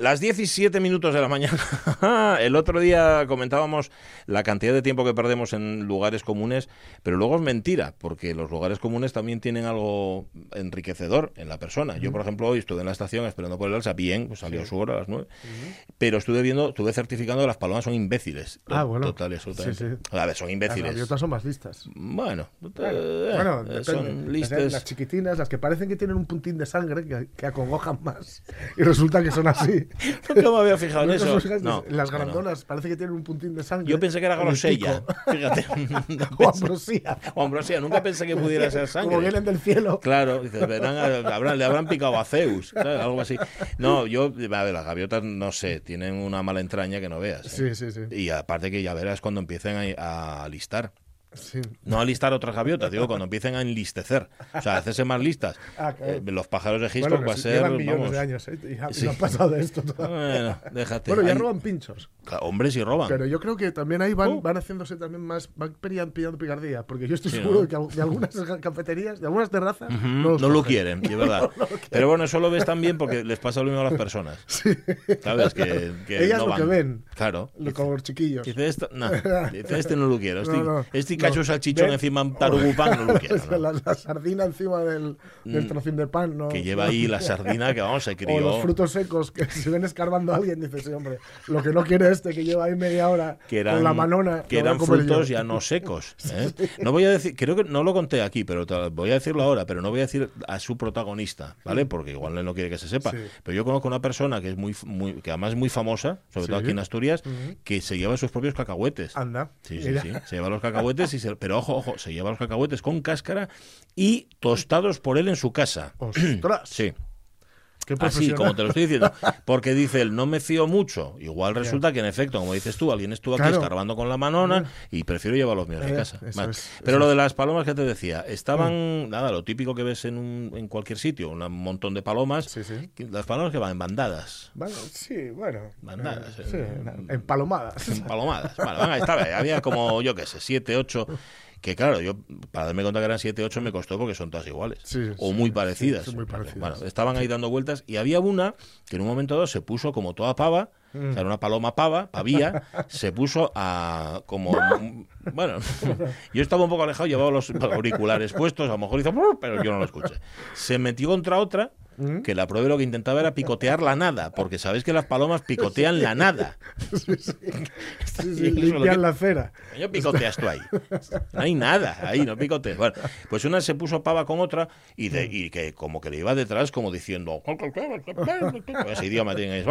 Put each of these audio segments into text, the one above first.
Las 17 minutos de la mañana. El otro día comentábamos la cantidad de tiempo que perdemos en lugares comunes, pero luego es mentira, porque los lugares comunes también tienen algo enriquecedor en la persona. Yo, por ejemplo, hoy estuve en la estación esperando por el alza, bien, pues salió su hora a las 9, pero estuve viendo, estuve certificando que las palomas son imbéciles. Ah, bueno. Total, absolutamente. Sí, sí. A ver, son Las imbéciles. gaviotas son más listas. Bueno, Bueno, eh, bueno, eh, depende. son Las- listas. Las chiquitinas, las que parecen que tienen un puntín de sangre que, que acongojan más. Y resulta que son así. Nunca me había fijado en ¿Nunca eso. No, las no. grandonas parece que tienen un puntín de sangre. Yo pensé que era grosella. Fíjate. O ambrosía. O ambrosía, nunca pensé que pudiera ser sangre. Como vienen del cielo. Claro, verán, habrán- le habrán picado a Zeus, ¿sabes? algo así. No, yo, a ver, las gaviotas, no sé, tienen una mala entraña que no veas. ¿eh? Sí, sí, sí. Y aparte que ya verás cuando empiecen a, a listar. Sí. No a listar otras gaviotas, digo, cuando empiecen a enlistecer. O sea, a hacerse más listas. Ah, claro. Eh, los pájaros de Hitchcock Bueno, va a ser. llevan millones vamos, de años, ¿eh? Y, Sí. no han pasado de esto todavía. Bueno, déjate. Bueno, ya Hay- roban pinchos. Hombres y roban. Pero yo creo que también ahí van, Oh. van haciéndose también más, van pillan- pillando picardía, porque yo estoy Sí, seguro ¿no? de que de algunas cafeterías, de algunas terrazas, no, los no lo quieren, de verdad. Pero bueno, eso lo ves también porque les pasa lo mismo a las personas. ¿Sabes? Que, que Ellas no lo que ven. Claro. Lo- los chiquillos. Dice, esto, no, dice, este no lo quiero. Este, este. Cacho salchichón encima un tarugupán no lo quiero. ¿no? la, la sardina encima del, del Mm. trocín de pan, ¿no? Que lleva ahí la sardina que vamos, se O crió. los frutos secos que si ven escarbando a alguien, dices, sí, hombre, lo que no quiere este que lleva ahí media hora que eran, con la manona. que eran comer yo. frutos ya no secos. ¿eh? No voy a decir, creo que no lo conté aquí, pero te- voy a decirlo ahora, pero no voy a decir a su protagonista, ¿vale? Porque igual él no quiere que se sepa. Sí. Pero yo conozco una persona que es muy, muy que además es muy famosa, sobre todo Sí. aquí en Asturias, Ujú. que se lleva sus propios cacahuetes. Anda. Sí, sí, mira. sí. Se lleva los cacahuetes, y se- pero ojo, ojo, se lleva los cacahuetes con cáscara y tostados por él en su casa. ¡Ostras! Sí, así, como te lo estoy diciendo. Porque dice él, no me fío mucho. Igual resulta que, en efecto, como dices tú, alguien estuvo aquí Claro. escarbando con la manona y prefiero llevar los míos de Eh, casa. eso Vale. es, Pero lo es. Mm. de las palomas que te decía, estaban, nada, lo típico que ves en, un, en cualquier sitio, un montón de palomas. Sí, sí. que- Las palomas que van en bandadas. Bueno, sí, bueno. Bandadas, eh, eh. sí, en palomadas. En palomadas. Vale, van, estaba. Había como, yo qué sé, siete, ocho. Que claro, yo para darme cuenta que eran siete, ocho me costó porque son todas iguales. Sí, o sí, muy parecidas. son muy parecidas. Bueno, estaban ahí dando vueltas y había una que en un momento dado se puso como toda pava, o sea, era una paloma pava, pavía, se puso a como bueno, yo estaba un poco alejado, llevaba los auriculares puestos, a lo mejor hizo pero yo no lo escuché. Se metió contra otra Mm. que la prueba lo que intentaba era picotear la nada, porque sabéis que las palomas picotean la nada. Sí, sí. Sí, limpian que- la acera. Coño, picoteas tú ahí. No hay nada ahí, no picotees. Bueno, pues una se puso pava con otra y, de, y que como que le iba detrás como diciendo ese idioma tiene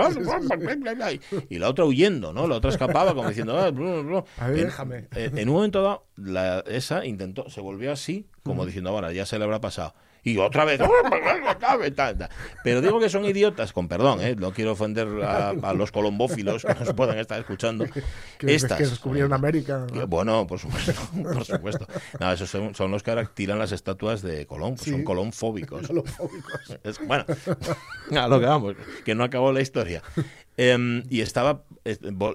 y la otra huyendo, ¿no? La otra escapaba como diciendo "Ah, blu, blu". A ver, en, déjame. en- en un momento dado la, esa intentó se volvió así como diciendo ahora ya se le habrá pasado y otra vez pero digo que son idiotas con perdón ¿eh? no quiero ofender a, a los colombófilos que nos puedan estar escuchando Que, estas que descubrieron América. que, Bueno, por supuesto, por supuesto. No, esos son, son los que ahora tiran las estatuas de Colón, pues Sí. son colonfóbicos. Galofóbicos. Es- bueno, a lo que vamos, que no acabó la historia. Em, y estaba,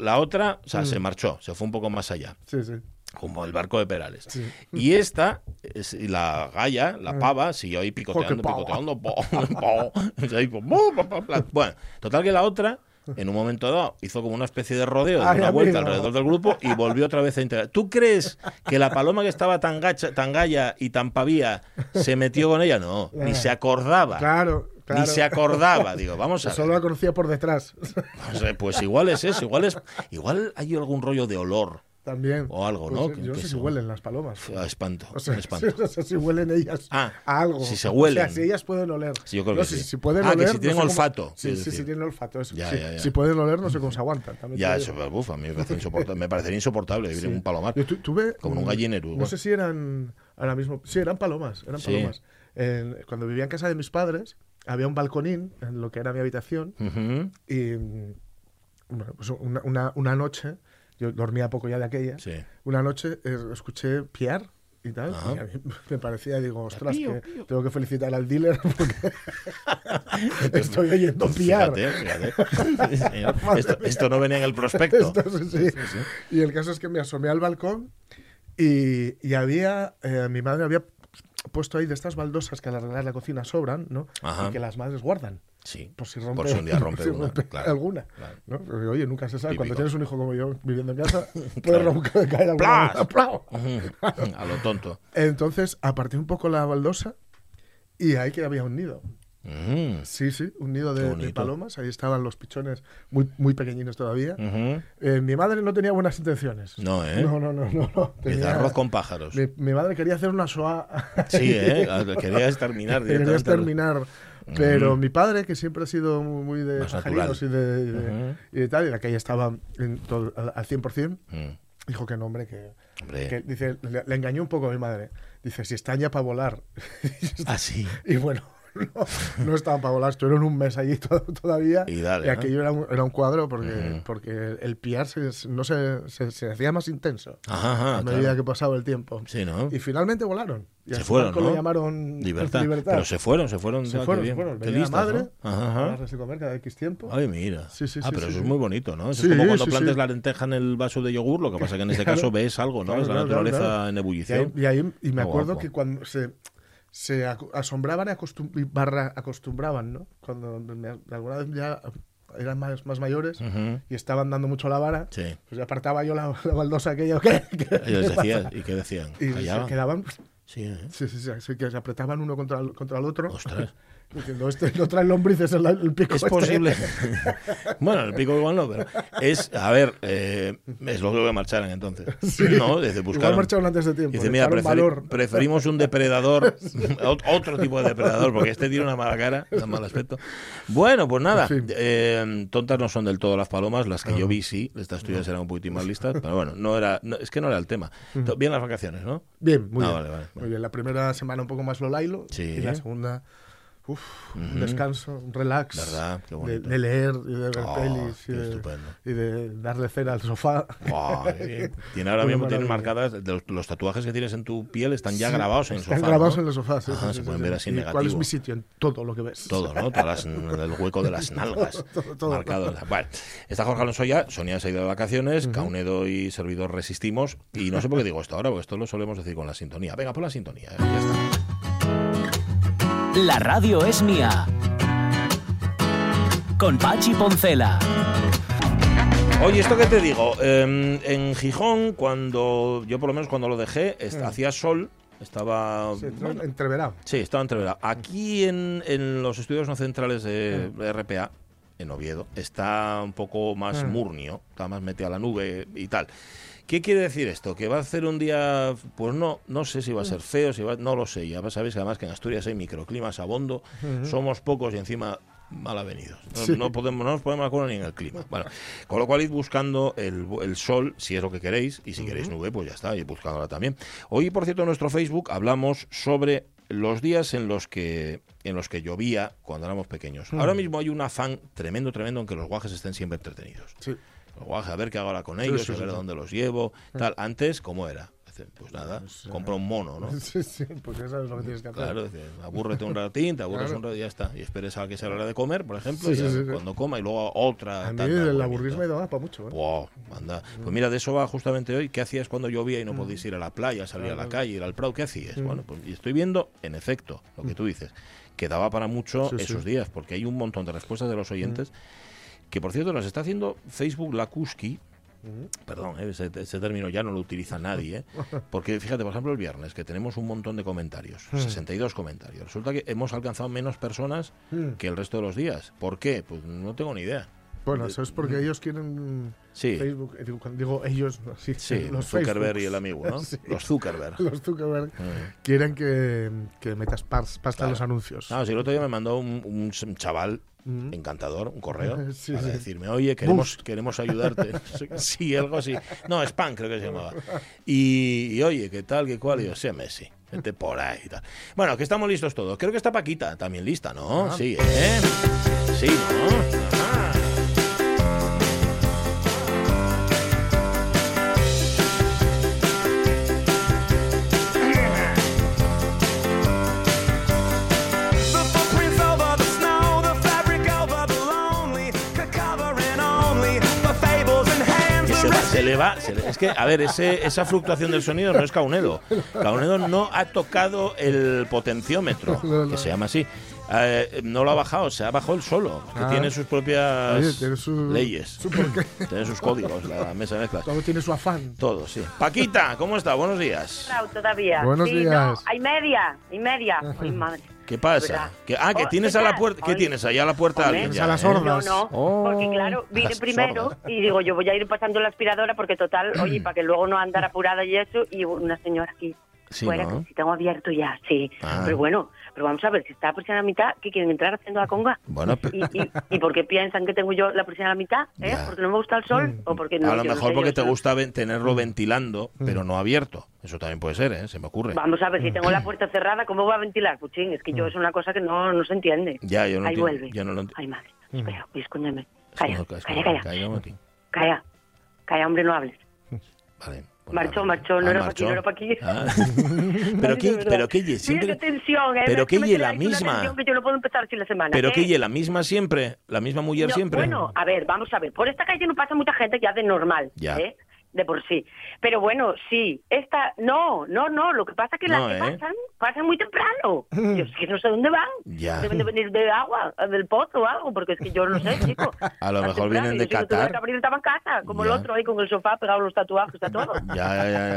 la otra, o sea, se marchó, se fue un poco más allá, Sí, sí. Como el barco de Perales. Sí. Y esta, es- y la galla, la pava, siguió ahí picoteando, picoteando. Bueno, total que la otra, en un momento dado, hizo como una especie de rodeo, de una vuelta amigo. alrededor del grupo y volvió otra vez a integrar. ¿Tú crees que la paloma que estaba tan gacha, tan galla y tan pavía se metió con ella? No, ni se acordaba. Claro, claro. Ni se acordaba. Digo, vamos a ver. Solo la conocía por detrás. Pues, eh, Pues igual es eso, igual es, igual hay algún rollo de olor También. o algo, Pues, ¿no? Que- yo no sé si huelen las palomas. a espanto, O sea, espanto. no sé si huelen ellas Ah, a algo. si se huelen. O sea, si ellas pueden oler. Sí, yo creo No, que si, sí. si pueden Ah, que si no tienen sé olfato, Sí, sí, sí, decir. tienen olfato. Eso. Ya, Sí, ya, ya. Si pueden oler, no sé cómo se aguantan. también Ya, eso, uf, a mí me parece insoportable, me parecería insoportable vivir en un palomar. Yo tu- tuve. Como un gallinero, No igual. sé si eran. Ahora mismo. Sí, eran palomas. Eran palomas. Cuando vivía en casa de mis padres, había un balconín en lo que era mi habitación. Y. Bueno, pues una, una, una noche. Yo dormía poco ya de aquella. Sí. Una noche eh, escuché piar y tal. Ajá. Y a mí me parecía, digo, ostras, Pío, que pío. tengo que felicitar al dealer porque estoy oyendo piar. Fíjate, fíjate. Esto, esto no venía en el prospecto. Esto sí, sí. Y el caso es que me asomé al balcón y, y había, eh, mi madre había puesto ahí de estas baldosas que al arreglar la cocina sobran, ¿no? Ajá. Y que las madres guardan. Sí. Por si rompe, Por si un día rompe si una, claro, alguna. claro. ¿no? Porque, oye, nunca se sabe. Cuando tienes un hijo como yo viviendo en casa, puede romper, caer alguna. A lo tonto. Entonces, aparté un poco la baldosa y ahí que había un nido. Sí, sí, un nido de, palomas. Ahí estaban los pichones muy, muy pequeñinos todavía. Ujú. Eh, mi madre no tenía buenas intenciones. No, ¿eh? No, no, no, no. no. Tenía- arroz con pájaros. mi, mi madre quería hacer una soa. Sí, ¿eh? Quería exterminar Quería directamente. exterminar. Pero mi padre, que siempre ha sido muy de Más pajarinos y de, y de- Ujú. y de tal, y la calle estaba en todo- al, al 100%, Mm. dijo que no, hombre, que, Hombre. que dice, le, le engañó un poco a mi madre. Dice, si están ya para volar. Ah, sí. y bueno, no, no estaban para volar, estuvieron un mes allí to- todavía. Y dale, ¿no? aquello era un, era un cuadro porque, porque el piar se, no se, se, se hacía más intenso Ajá, ajá, a medida claro. que pasaba el tiempo. Sí, ¿no? Y finalmente volaron. Y Se fueron, llamaron Libertad. Libertad. Pero se fueron, se fueron. Se fueron, bien. se fueron. Venía listas, madre ¿no? Ajá, ajá. comer cada X tiempo. Ay, mira. Sí, sí, ah, sí, pero sí, eso sí. es muy bonito, ¿no? Eso Sí, es como cuando sí, plantes sí. la lenteja en el vaso de yogur, lo que pasa que en este Claro. caso ves algo, ¿no? Claro, es la naturaleza en Y ahí, ebullición. y ahí- y me acuerdo guapo. que cuando se, se asombraban y acostum- y barra acostumbraban, ¿no? Cuando me- alguna vez ya eran más, más mayores y estaban dando mucho la vara, Sí. pues apartaba yo la, la baldosa aquella. ¿qué? ¿Qué- Ellos qué decían? ¿y qué decían? Y se quedaban, Sí, ¿eh? sí, sí, sí, así que se apretaban uno contra el, contra el otro. Ostras. Diciendo, este no trae lombrices en la- el pico. Es este". posible. bueno, el pico igual no, pero es, a ver, eh, es lo que marcharan entonces. No, desde buscar. marcharon antes de tiempo. Dice, mira, echaron preferi- valor. preferimos un depredador, ot- otro tipo de depredador, porque este tiene una mala cara, un mal aspecto. Bueno, pues nada, eh, tontas no son del todo las palomas, las que yo vi sí, estas tuyas eran un poquitín más listas, pero bueno, no era, no- es que no era el tema. Bien las vacaciones, ¿no? Bien, muy Ah, bien. vale, vale, Muy bien. La primera semana un poco más Lolailo Sí. y la segunda, uf, un Ujú. descanso, un relax. ¿Verdad? Qué de, de leer y de ver Oh, pelis y de, y de darle cera al sofá. Qué bien. Tiene ahora mismo maravilla. marcadas, los, los tatuajes que tienes en tu piel están ya Sí, grabados en el Están sofá. grabados ¿no? en el sofá, sí, Ajá, sí, se pueden ver así ¿Y negativo. ¿Cuál es mi sitio? En todo lo que ves. Todo, ¿no? Todas las- el hueco de las nalgas. Todo, todo. marcado. Bueno, está Jorge Alonso ya, Sonia se ha ido de vacaciones, Caunedo y servidor resistimos. Y no sé por qué digo esto ahora, porque esto lo solemos decir con la sintonía. Venga, pon la sintonía. eh, ya está. La radio es mía. Con Pachi Poncela. Oye, ¿esto qué te digo? Eh, en Gijón, cuando yo por lo menos cuando lo dejé, est- hacía sol, estaba... Sí, bueno, entreverado. Sí, estaba entreverado. Aquí en, en los estudios no centrales de RPA, en Oviedo, está un poco más Mm. murnio, está más metido a la nube y tal. ¿Qué quiere decir esto? ¿Que va a ser un día, pues no, no sé si va a ser feo, si va, no lo sé, ya sabéis que además que en Asturias hay microclimas a bondo, somos pocos y encima mal avenidos. No, Sí. no podemos, no nos ponemos de acuerdo ni en el clima. Bueno, con lo cual id buscando el, el sol, si es lo que queréis, y si queréis nube, pues ya está, y buscándola también. Hoy, por cierto, en nuestro Facebook hablamos sobre los días en los que en los que llovía cuando éramos pequeños. Ahora mismo hay un afán tremendo, tremendo en que los guajes estén siempre entretenidos. Sí. A ver qué hago ahora con ellos, sí, a ver sí, dónde los llevo, tal. Antes, ¿cómo era? Pues nada, compra un mono, ¿no? Sí, sí, pues ya sabes lo que tienes que hacer. Claro, abúrrete un ratín, te aburres Claro. un rato y ya está. Y esperes a que sea la hora de comer, por ejemplo, y cuando coma y luego otra. A mí el aburrismo da para mucho. ¿eh? Wow, anda. Pues mira, de eso va justamente hoy. ¿Qué hacías cuando llovía y no podías ir a la playa, salir a la calle, ir al Prado? ¿Qué hacías? Bueno, pues y estoy viendo, en efecto, lo que tú dices, que daba para mucho esos días, porque hay un montón de respuestas de los oyentes. Que por cierto, nos está haciendo Facebook Lakuski. Perdón, eh, ese, ese término ya no lo utiliza nadie. eh, Porque fíjate, por ejemplo, el viernes, que tenemos un montón de comentarios, 62 comentarios. Resulta que hemos alcanzado menos personas Mm. que el resto de los días. ¿Por qué? Pues no tengo ni idea. Bueno, eso es porque ellos quieren Sí. Facebook. eh, digo, digo ellos, no, sí, Sí, los Zuckerberg y el amigo, ¿no? Sí. Los Zuckerberg. Los Zuckerberg Mm. quieren que, que metas pas- pasta Claro. en los anuncios. Ah, sí, el otro día me mandó un, un chaval Mm. encantador, un correo, Sí, para sí. decirme, oye, queremos, Boost. queremos ayudarte. sí, algo así. No, Spam creo que se llamaba. Y, y, oye, ¿qué tal, qué cual? Y yo, sí, Messi, vete por ahí y tal. Bueno, que estamos listos todos. Creo que está Paquita también lista, ¿no? Ah. Sí, ¿eh? Sí, ¿no? Ajá. Se, le va, se le- es que, a ver, ese, esa fluctuación del sonido no es Caunedo. Caunedo no ha tocado el potenciómetro, No, no. que se llama así. Eh, no lo ha bajado, se ha bajado él solo, que Ah. tiene sus propias Oye, tiene su- leyes, su tiene sus códigos, la mesa de mezclas. Todo tiene su afán. Todo, sí. Paquita, ¿cómo está? Buenos días. Todavía. Buenos sí, días. No, hay media, y media. Ay, madre. ¿Qué pasa? ¿Verdad? ¿Qué- ah, que Oh, tienes ¿qué a la puerta. ¿Qué tienes? Allá a la puerta Hombre. alguien ya, a las ¿eh? hordas. No, no, Oh. porque claro, vine Las primero sordas. y digo, yo voy a ir pasando la aspiradora porque total, oye, para que luego no andar apurada y eso, y una señora aquí Sí, fuera, ¿no? que si tengo abierto ya, sí. Ah. Pero bueno, pero vamos a ver, si está la presión a la mitad, ¿qué quieren entrar haciendo la conga? Bueno, ¿Y, y, y por qué piensan que tengo yo la presión a la mitad? ¿Eh? ¿Porque no me gusta el sol? ¿O porque no? a lo Yo no mejor sé, porque yo te gusta ven- tenerlo ventilando, pero no abierto. Eso también puede ser, ¿eh? Se me ocurre. Vamos a ver, si tengo la puerta cerrada, ¿cómo va a ventilar? Puchín, es que yo es una cosa que no, no se entiende. Ya, yo no Ahí entiendo, vuelve. yo no lo entiendo. Ay, madre. Espera, voy a esconderme. Es Calla, como- es calla, como- calla. Calla. Calla, hombre, no hables. Vale. Marchó, marchó, no Ah, era pa' aquí, no era pa' aquí. Ah. pero qué, pero qué, Mira siempre. qué tensión, ¿eh? pero Es que la misma. que yo no puedo empezar así la semana. Pero ¿eh? que lle la misma siempre, la misma mujer No, siempre. Bueno, a ver, vamos a ver. Por esta calle no pasa mucha gente ya de normal, Ya. ¿eh? De por sí. Pero bueno, sí. Esta, no, no, no. Lo que pasa es que No, las que ¿eh? pasan, pasan muy temprano. Yo es que no sé dónde van. Ya. Deben de venir de agua, del pozo o algo, porque es que yo no sé, chico. A lo mejor temprano, vienen de yo Qatar. que abrir, estaba en casa, como Ya. el otro ahí con el sofá pegado los tatuajes, está todo. Ya, ya, ya.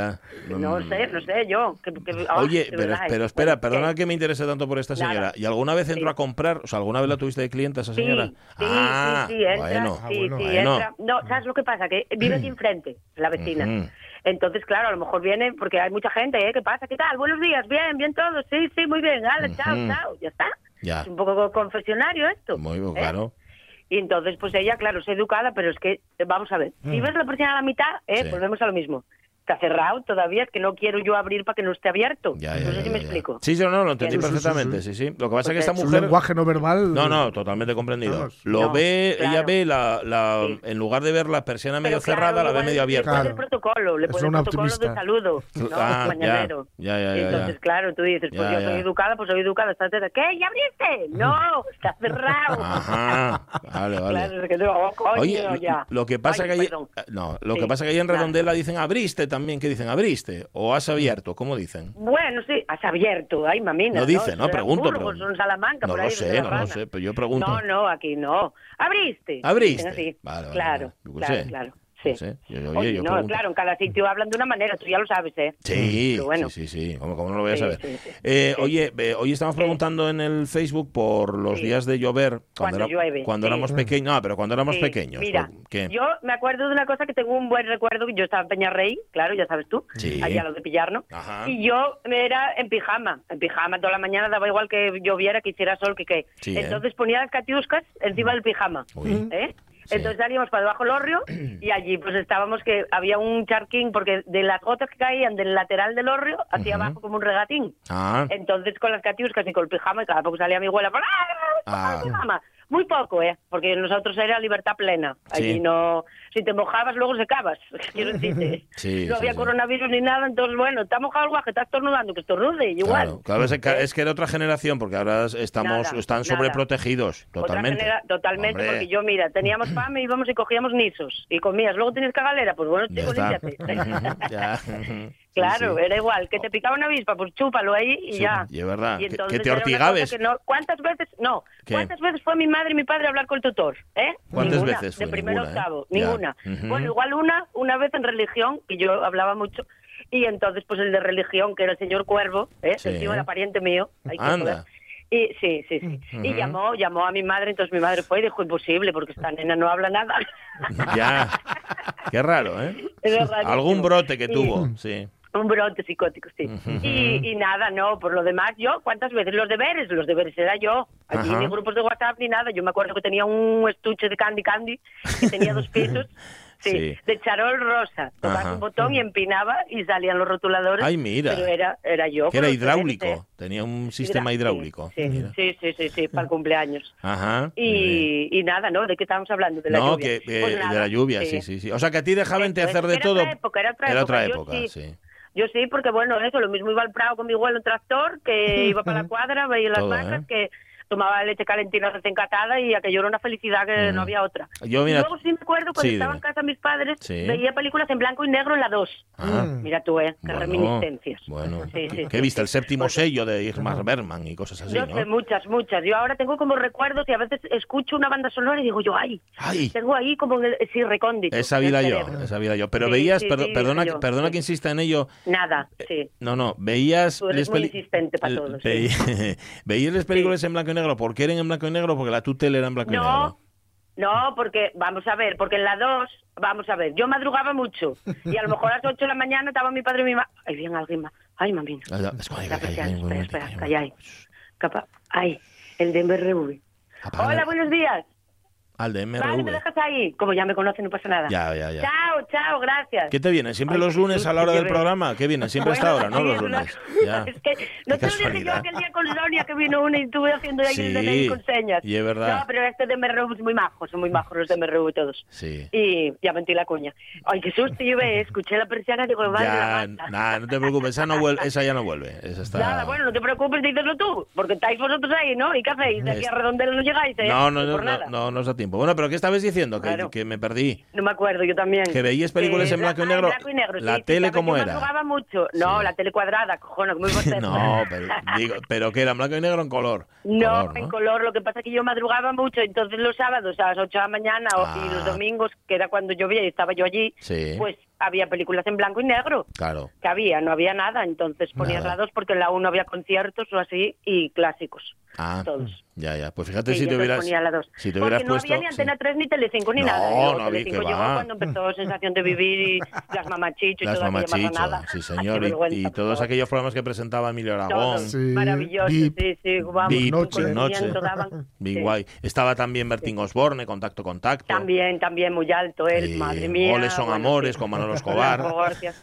ya. No Mm. sé, no sé, yo. que- que- ah, Oye, pero, verdad, ¿eh? pero espera, perdona ¿qué? que me interese tanto por esta Nada. señora. ¿Y alguna vez entró Sí. a comprar? O sea, ¿alguna vez la tuviste de clienta esa señora? sí, ah, sí, sí, entra, bueno. Ah, sí, bueno. sí, Bueno. entra. No, ¿sabes lo que pasa? Que vive aquí enfrente, la vecina. Entonces, claro, a lo mejor viene, porque hay mucha gente, ¿eh? ¿Qué pasa? ¿Qué tal? Buenos días, bien, bien todo. Sí, sí, muy bien. Hala, chao, chao. Ya está. Ya. Es un poco confesionario esto. Muy ¿eh? claro. Y entonces, pues ella, claro, es educada, pero es que, vamos a ver, si ves la presión a la mitad, ¿eh? Sí. volvemos a lo mismo. Está cerrado todavía, es que no quiero yo abrir para que no esté abierto. Ya, ya, no sé ya, si ya, me explico. Sí, sí, no, lo entendí Sí, sí, sí, perfectamente, sí, sí. Lo que pasa es que esta Su mujer... lenguaje no verbal. No, no, totalmente comprendido. Lo No, ve, ella ve la, la Sí. en lugar de ver la persiana medio Pero claro, cerrada, la ve medio Le abierta. Claro. el protocolo, le pone el protocolo optimista. de saludo. ¿no? Ah, Mañanero. ya, ya, ya, entonces, ya. claro, tú dices, pues Ya, yo ya. soy educada, pues soy educada. ¿Qué? ¿Ya abriste? No, está cerrado. Ajá, vale, vale. Claro, es que digo, oh, coño, Oye, ya. lo que pasa que no, lo que pasa que ahí en. Redondela dicen abriste también, que dicen abriste o has abierto, ¿cómo dicen? Bueno, sí, has abierto, ay, mamina. No dice, no, pregunto, Burgos, pero- son Salamanca, No por lo ahí, sé, no lo sé, pero yo pregunto. No, no, aquí no. ¿Abriste? ¿Abriste? Vale, vale, claro, vale. Claro, No Sí. sé, yo- oye, Oye, yo no, pregunto. claro, en cada sitio hablan de una manera, tú ya lo sabes, ¿eh? Sí, Pero bueno. sí, sí, sí. ¿Cómo, cómo no lo voy a Sí, saber? sí, sí. Eh, Sí. Oye, eh, hoy estamos preguntando en el Facebook por los Sí. días de llover cuando, Cuando era- llueve, cuando sí. éramos pequeños. No, pero cuando éramos Sí, pequeños. Mira, ¿por ¿qué? yo me acuerdo de una cosa que tengo un buen recuerdo. Yo estaba en Peñarrey, claro, ya sabes tú, Sí. allá a lo de Pillarno. Ajá. Y yo era en pijama, en pijama toda la mañana, daba igual que lloviera, que hiciera sol, que qué. Sí, ¿eh? Entonces ponía las catiuscas encima del pijama. Uy. ¿eh? Entonces salíamos para debajo del orrio y allí pues estábamos que había un charquín, porque de las gotas que caían del lateral del orrio hacia abajo como un regatín. Ah, Entonces con las catiuscas y con el pijama, y cada poco salía mi abuela, Ah. ¡Ah! Muy poco, ¿eh? Porque nosotros era libertad plena. Allí Sí. no... Si te mojabas, luego secabas. Quiero decirte. Sí, no había sí. coronavirus ni nada, entonces, bueno, está mojado el guaje, está estornudando, que estornude, igual. claro. Claro, es, que, es que era otra generación, porque ahora estamos, Nada, están sobreprotegidos. Totalmente. genera- totalmente, Hombre. porque yo, mira, teníamos fame, íbamos y cogíamos nisos y comías. Luego tienes cagalera, pues bueno, chico. Ya. Claro, Sí, sí. era igual. Que te picaba una avispa, pues chúpalo ahí y Sí, ya. y es verdad. Y Que- entonces que te ortigabes. no- ¿Cuántas veces? No. ¿Qué? ¿Cuántas veces fue mi madre y mi padre a hablar con el tutor? ¿Eh? ¿Cuántas Ninguna, veces fue? De primero Ninguna, ¿eh? octavo. Ujú. Bueno, igual una, una vez en religión, que yo hablaba mucho. Y entonces, pues el de religión, que era el señor Cuervo, ¿eh? Sí. el tío era pariente mío. hay que Anda. Y sí, sí, sí. Y llamó, llamó a mi madre, entonces mi madre fue y dijo, imposible, porque esta nena no habla nada. Ya. Qué raro, ¿eh? Algún brote que Y- tuvo, sí. Un brote psicótico, sí. y, y nada, no, por lo demás, yo, ¿cuántas veces? Los deberes, los deberes era yo. Allí ni grupos de WhatsApp ni nada. Yo me acuerdo que tenía un estuche de Candy Candy, que tenía dos pisos, sí, Sí. de charol rosa. Tocabas Ajá. un botón y empinaba y salían los rotuladores. Ay, mira. Pero era, era yo. Que era hidráulico. ¿eh? Tenía un sistema Hidra- hidráulico. Sí, sí, sí, sí, sí, para el cumpleaños. Ajá. Y, y nada, ¿no? ¿De qué estábamos hablando? De la no, lluvia. que, que Pues de la lluvia, sí, sí, sí. O sea, que a ti dejaban te hacer de Era todo. otra época, era otra época. Yo época, sí. Yo sí, porque bueno, eso, lo mismo iba al Prado con mi abuelo en tractor, que iba para la cuadra, veía las vacas, ¿eh? que tomaba leche calentina recién catada y aquello era una felicidad que no había otra. Yo, mira- y luego sí me acuerdo cuando Sí, estaba dime. en casa mis padres, Sí. veía películas en blanco y negro en la 2. Ah, Mira tú, ¿eh? Qué bueno, reminiscencias. Bueno, Sí, ¿qué viste? El séptimo Pues- sello de Irmar Berman y cosas así, Yo ¿no? sé, muchas, muchas. Yo ahora tengo como recuerdos y a veces escucho una banda sonora y digo yo, ay, ¡Ay! tengo ahí como en el, sí, recóndito. Esa vida yo, esa vida yo. Pero veías, sí, perdona, yo, perdona que insista en ello. Nada, sí. No, no, veías. Tú eres muy insistente pa' el- todo, sí. veí- veías las películas en blanco y negro. ¿Por qué eran en blanco y negro? Porque la tutela era en blanco y negro. No, no, porque, vamos a ver, porque en la 2, vamos a ver, yo madrugaba mucho y a lo mejor a las 8 de la mañana estaba mi padre y mi mamá. Ay, bien, alguien más. Ay, mamina. Espera, espera, ahí. Capa- Ay, el de. Apaga Hola, la- buenos días. Al de Vale, me MRV. dejas ahí. Como ya me conocen, no pasa nada. Ya, ya, ya. Chao, chao, gracias. ¿Qué te viene? ¿Siempre Ay, los lunes a la hora del programa? ¿Qué viene? Siempre a esta hora, ¿no? Los lunes. Ya. Es que no te lo dije yo aquel día con Sonia que vino una y estuve haciendo ahí Sí, DNI con señas. y es verdad. No, pero este de MRV es muy majo, son muy majos los de MRV todos. Sí. Y ya mentí la cuña. Ay, qué susto, yo escuché la persiana y digo, madre Ya, la nada, no te preocupes, esa, no vuelve, esa ya no vuelve. Esa está... Nada, bueno, no te preocupes, díselo tú, porque estáis vosotros ahí, ¿no? ¿Y qué hacéis? De aquí a Redondela no llegáis, ¿eh? No, no, no, por no, nada. no, no os da tiempo. Bueno, pero ¿qué estabas diciendo? Que, Claro. que me perdí. No me acuerdo, yo también. Que veías películas en blanco y ah, negro. blanco y negro, ¿La sí, tele cómo era? madrugaba mucho. No, Sí. la tele cuadrada, cojones, muy. No, pero, digo, pero que era en blanco y negro en color. No, Color, en color. Lo que pasa es que yo madrugaba mucho, entonces los sábados a las 8 de la mañana Ah. y los domingos, que era cuando llovía y estaba yo allí, Sí. pues había películas en blanco y negro. Claro. Que había, no había nada, entonces ponías Nada. la 2 porque en la 1 había conciertos o así y clásicos. Ah, Todos. ya, ya. Pues fíjate Sí, si te hubieras, ponía la 2. si te hubieras porque no puesto... había ni Antena sí. 3 ni Telecinco ni No, nada. Y luego no había, Telecinco que llegó va. cuando empezó Sensación de Vivir y Las Mamachicho y Las toda aquella mamachicho, marranada. sí señor, y- todos aquellos programas que presentaba Emilio Aragón, Todos. Sí, Maravilloso, VIP. sí, sí, vamos, un Noche. daban. Sí. Guay. Estaba también Bertín Osborne, Contacto Contacto. También, también muy alto él, Y madre mía. Goles son bueno, amores sí. con Manolo Escobar.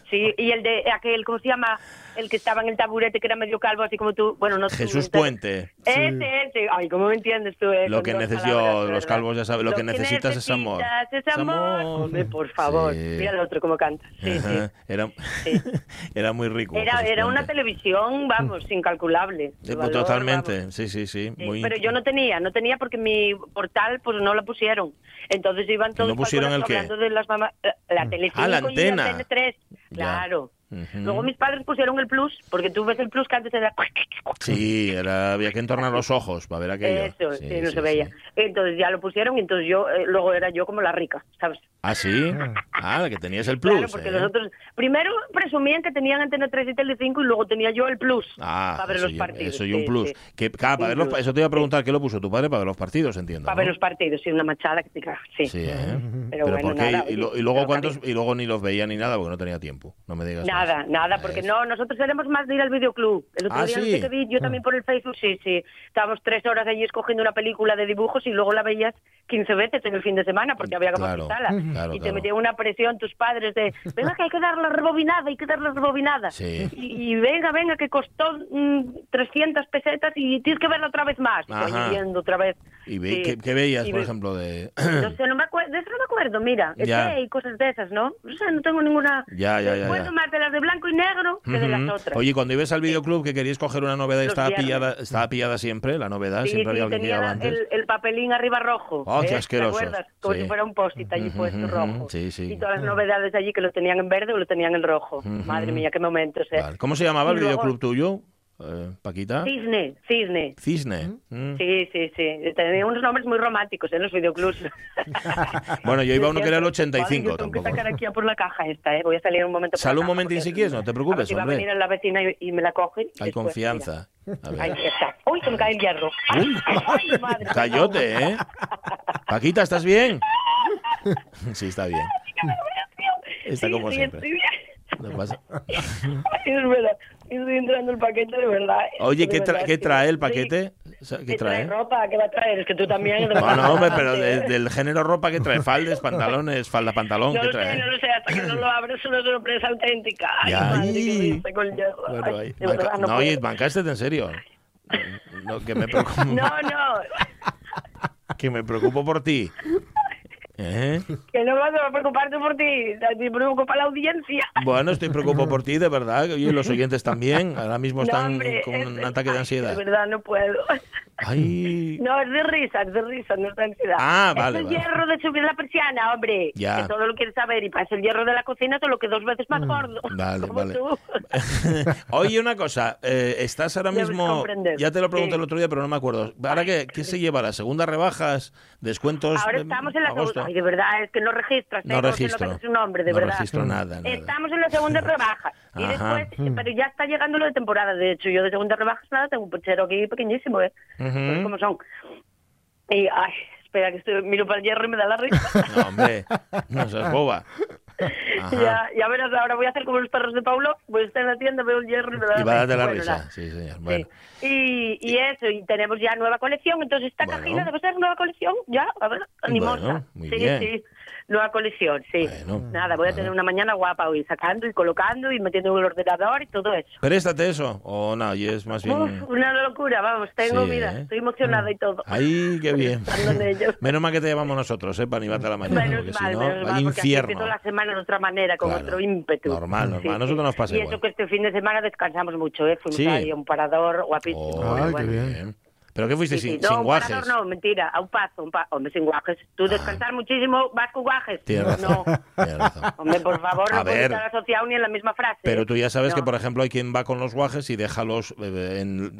Sí, y el de aquel, ¿cómo se llama? El que estaba en el taburete, que era medio calvo, así como tú. Bueno, no tú, Jesús entonces- Puente. Ese, ese. Ay, ¿cómo me entiendes tú? eh? Lo que necesito, los calvos ya saben, lo que necesitas es amor. necesitas es amor. Hombre, por favor. Sí. Mira el otro cómo canta. Sí. Era, Sí. era muy rico. Era, era una televisión, vamos, incalculable. Eh, pues, valor, totalmente, vamos. sí, sí, sí. Sí, muy pero yo no tenía, no tenía porque mi portal pues no la pusieron. Entonces iban todos no pusieron el qué? hablando de las mamás, la, la Telecinco Ah, la y antena. Antena 3. Ya. Ujú. Luego mis padres pusieron el plus, porque tú ves el plus que antes era Sí, era, había que entornar los ojos para ver aquello. eso, sí, no sí, se veía. sí. Entonces ya lo pusieron y entonces yo eh, luego era yo como la rica, ¿sabes? Ah, sí. Ah, que tenías el plus. claro, porque ¿eh? los otros primero presumían que tenían Antena 3 y Telecinco y luego tenía yo el plus Ah, para ver los y- partidos. eso y un sí, plus. sí. Que, claro, para ver los- eso te iba a sí. preguntar, ¿qué lo puso tu padre? Para ver los partidos, entiendo. Para ¿no? ver los partidos, sí, una machada que te sí. Sí, ¿eh? Pero, Pero bueno, nada, y, oye, y luego cuántos y luego ni los veía ni nada porque no tenía tiempo. No me digas Nada, más. nada, porque Es- no, nosotros éramos más de ir al videoclub. El otro Ah, día no ¿sí? sé qué vi, yo también por el Facebook, sí, sí. Estábamos tres horas allí escogiendo una película de dibujos y luego la veías 15 veces en el fin de semana porque había como Claro, claro, y te claro. metían una presión tus padres de, venga que hay que dar la rebobinada, hay que dar la rebobinada. Sí. Y, y venga, venga, que costó mm, 300 pesetas y tienes que verla otra vez más. Y viendo otra vez. ¿Y ve- Sí. qué, qué veías, Y por ve- ejemplo, de...? No sé, no me acuerdo, de eso no me acuerdo, mira. ET y cosas de esas, ¿no? No sé, no tengo ninguna... Ya, ya, ya, Recuerdo más de las de blanco y negro que de las otras. Oye, cuando ibas al videoclub que querías coger una novedad estaba viernes. pillada, estaba pillada siempre, la novedad, Sí, siempre había sí, alguien que tenía antes. el, el papelín arriba rojo. Oh, qué ¿eh? asqueroso. ¿Te acuerdas? Como Sí. si fuera un post-it allí Ujú, puesto ujú, rojo. sí, sí. Y todas las novedades allí que lo tenían en verde o lo tenían en rojo. Madre mía, qué momentos, ¿eh? Vale. ¿Cómo se llamaba el videoclub tuyo, eh, Paquita? Cisne, cisne. Cisne. Mm. Sí, sí, sí. Tenía unos nombres muy románticos en los videoclubs. Bueno, yo iba a uno que era el Madre, 85 yo tengo que tampoco. sacar aquí a por la caja esta, ¿eh? Voy a salir un momento Sal un porque si quieres, no te a ver preocupes, si va a hombre. venir la vecina y, y me la coge. y Hay después, confianza. A ver. Ahí está. Uy, se me cae el hierro. Uy. Ay, madre. Cayote, ¿eh? Paquita, ¿estás bien? Sí, está bien. Está Sí, como sí, siempre. estoy bien. No pasa- Ay, es verdad. Estoy entrando el paquete de verdad. Oye, ¿qué, tra- verdad, qué sí. trae el Sí. paquete? Sea, ¿Qué ¿Qué trae trae? ropa? ¿Qué va a traer? Es que tú también. No, no, hombre, pero de- del género ropa que trae faldes, pantalones, falda, pantalón, No ¿qué lo sé, trae? no lo sé, hasta que no lo abres es una sorpresa auténtica. Ay, madre, qué risa con. Bueno, Ay, de verdad, no no, oye, bancaste en serio. No, que me preocupo, No, no, que me preocupo por ti. Que no vas a preocuparte por ti, te preocupa la audiencia. Bueno, estoy preocupado por ti, de verdad. Oye, los oyentes también. Ahora mismo No, están hombre, con es un ataque de ansiedad. De verdad, no puedo. Ay, No, es de risa, es de risa, no es de ansiedad. Ah, es vale, el vale. hierro de subir la persiana, hombre. Ya. Que todo lo quieres saber. Y pasa el hierro de la cocina, solo que dos veces más gordo. Mm, vale, como vale. tú. Oye, una cosa, eh, estás ahora mismo, ya te lo pregunté Sí. el otro día, pero no me acuerdo. ¿Ahora qué, qué se lleva? ¿Las segundas rebajas? ¿Descuentos? Ahora de estamos en la agosto? segunda. Ay, de verdad, es que no registras. No ¿eh? sé registro. lo que es su nombre, de No verdad. registro nada, nada. Estamos en la segunda rebaja. Y Ajá. después, pero ya está llegando lo de temporada. De hecho, yo de segunda rebajas nada, tengo un puchero aquí pequeñísimo, ¿eh? Ujú. Pues como son. Y, ay, espera, que estoy, miro para el hierro y me da la risa. No, hombre, no seas boba. Ajá. ya, ya verás, ahora voy a hacer como los perros de Paulo. Voy a estar en la tienda, veo el hierro y me da la Y va a darte la Bueno, risa. Sí, señor. Sí. Bueno. Y, y eso, y tenemos ya nueva colección, entonces esta Bueno. cajita debe ser nueva colección, ya, a ver, animosa. Bueno, muy sí, bien. sí, nueva colección, sí. Bueno, Nada, voy a bueno. tener una mañana guapa hoy, sacando y colocando y metiendo en el ordenador y todo eso. ¿Préstate eso? ¿O no? Y es más bien... Uf, una locura, vamos, tengo Sí, vida, ¿eh? estoy emocionada y todo. Ay, qué bien. Menos mal que te llevamos nosotros, ¿eh? Para animarte a la mañana. Menos porque si mal, no, menos mal, hay infierno. empiezo la semana de otra manera, con Claro. otro ímpetu. Normal, normal. A nosotros nos pasa Y igual. eso que este fin de semana descansamos mucho, ¿eh? Fuimos Sí. ahí a un parador guapísimo. Oh, Ay, qué bueno. bien. ¿Pero qué fuiste Sí, sí. sin, No, sin guajes? no, mentira, a un paso, un paso. Hombre, sin guajes. Tú descansar muchísimo, vas con guajes. Tienes razón. No. Razón. Hombre, por favor, A no puedes estar asociado ni en la misma frase. Pero ¿eh? tú ya sabes que, No. por ejemplo, hay quien va con los guajes y deja los... eh, en,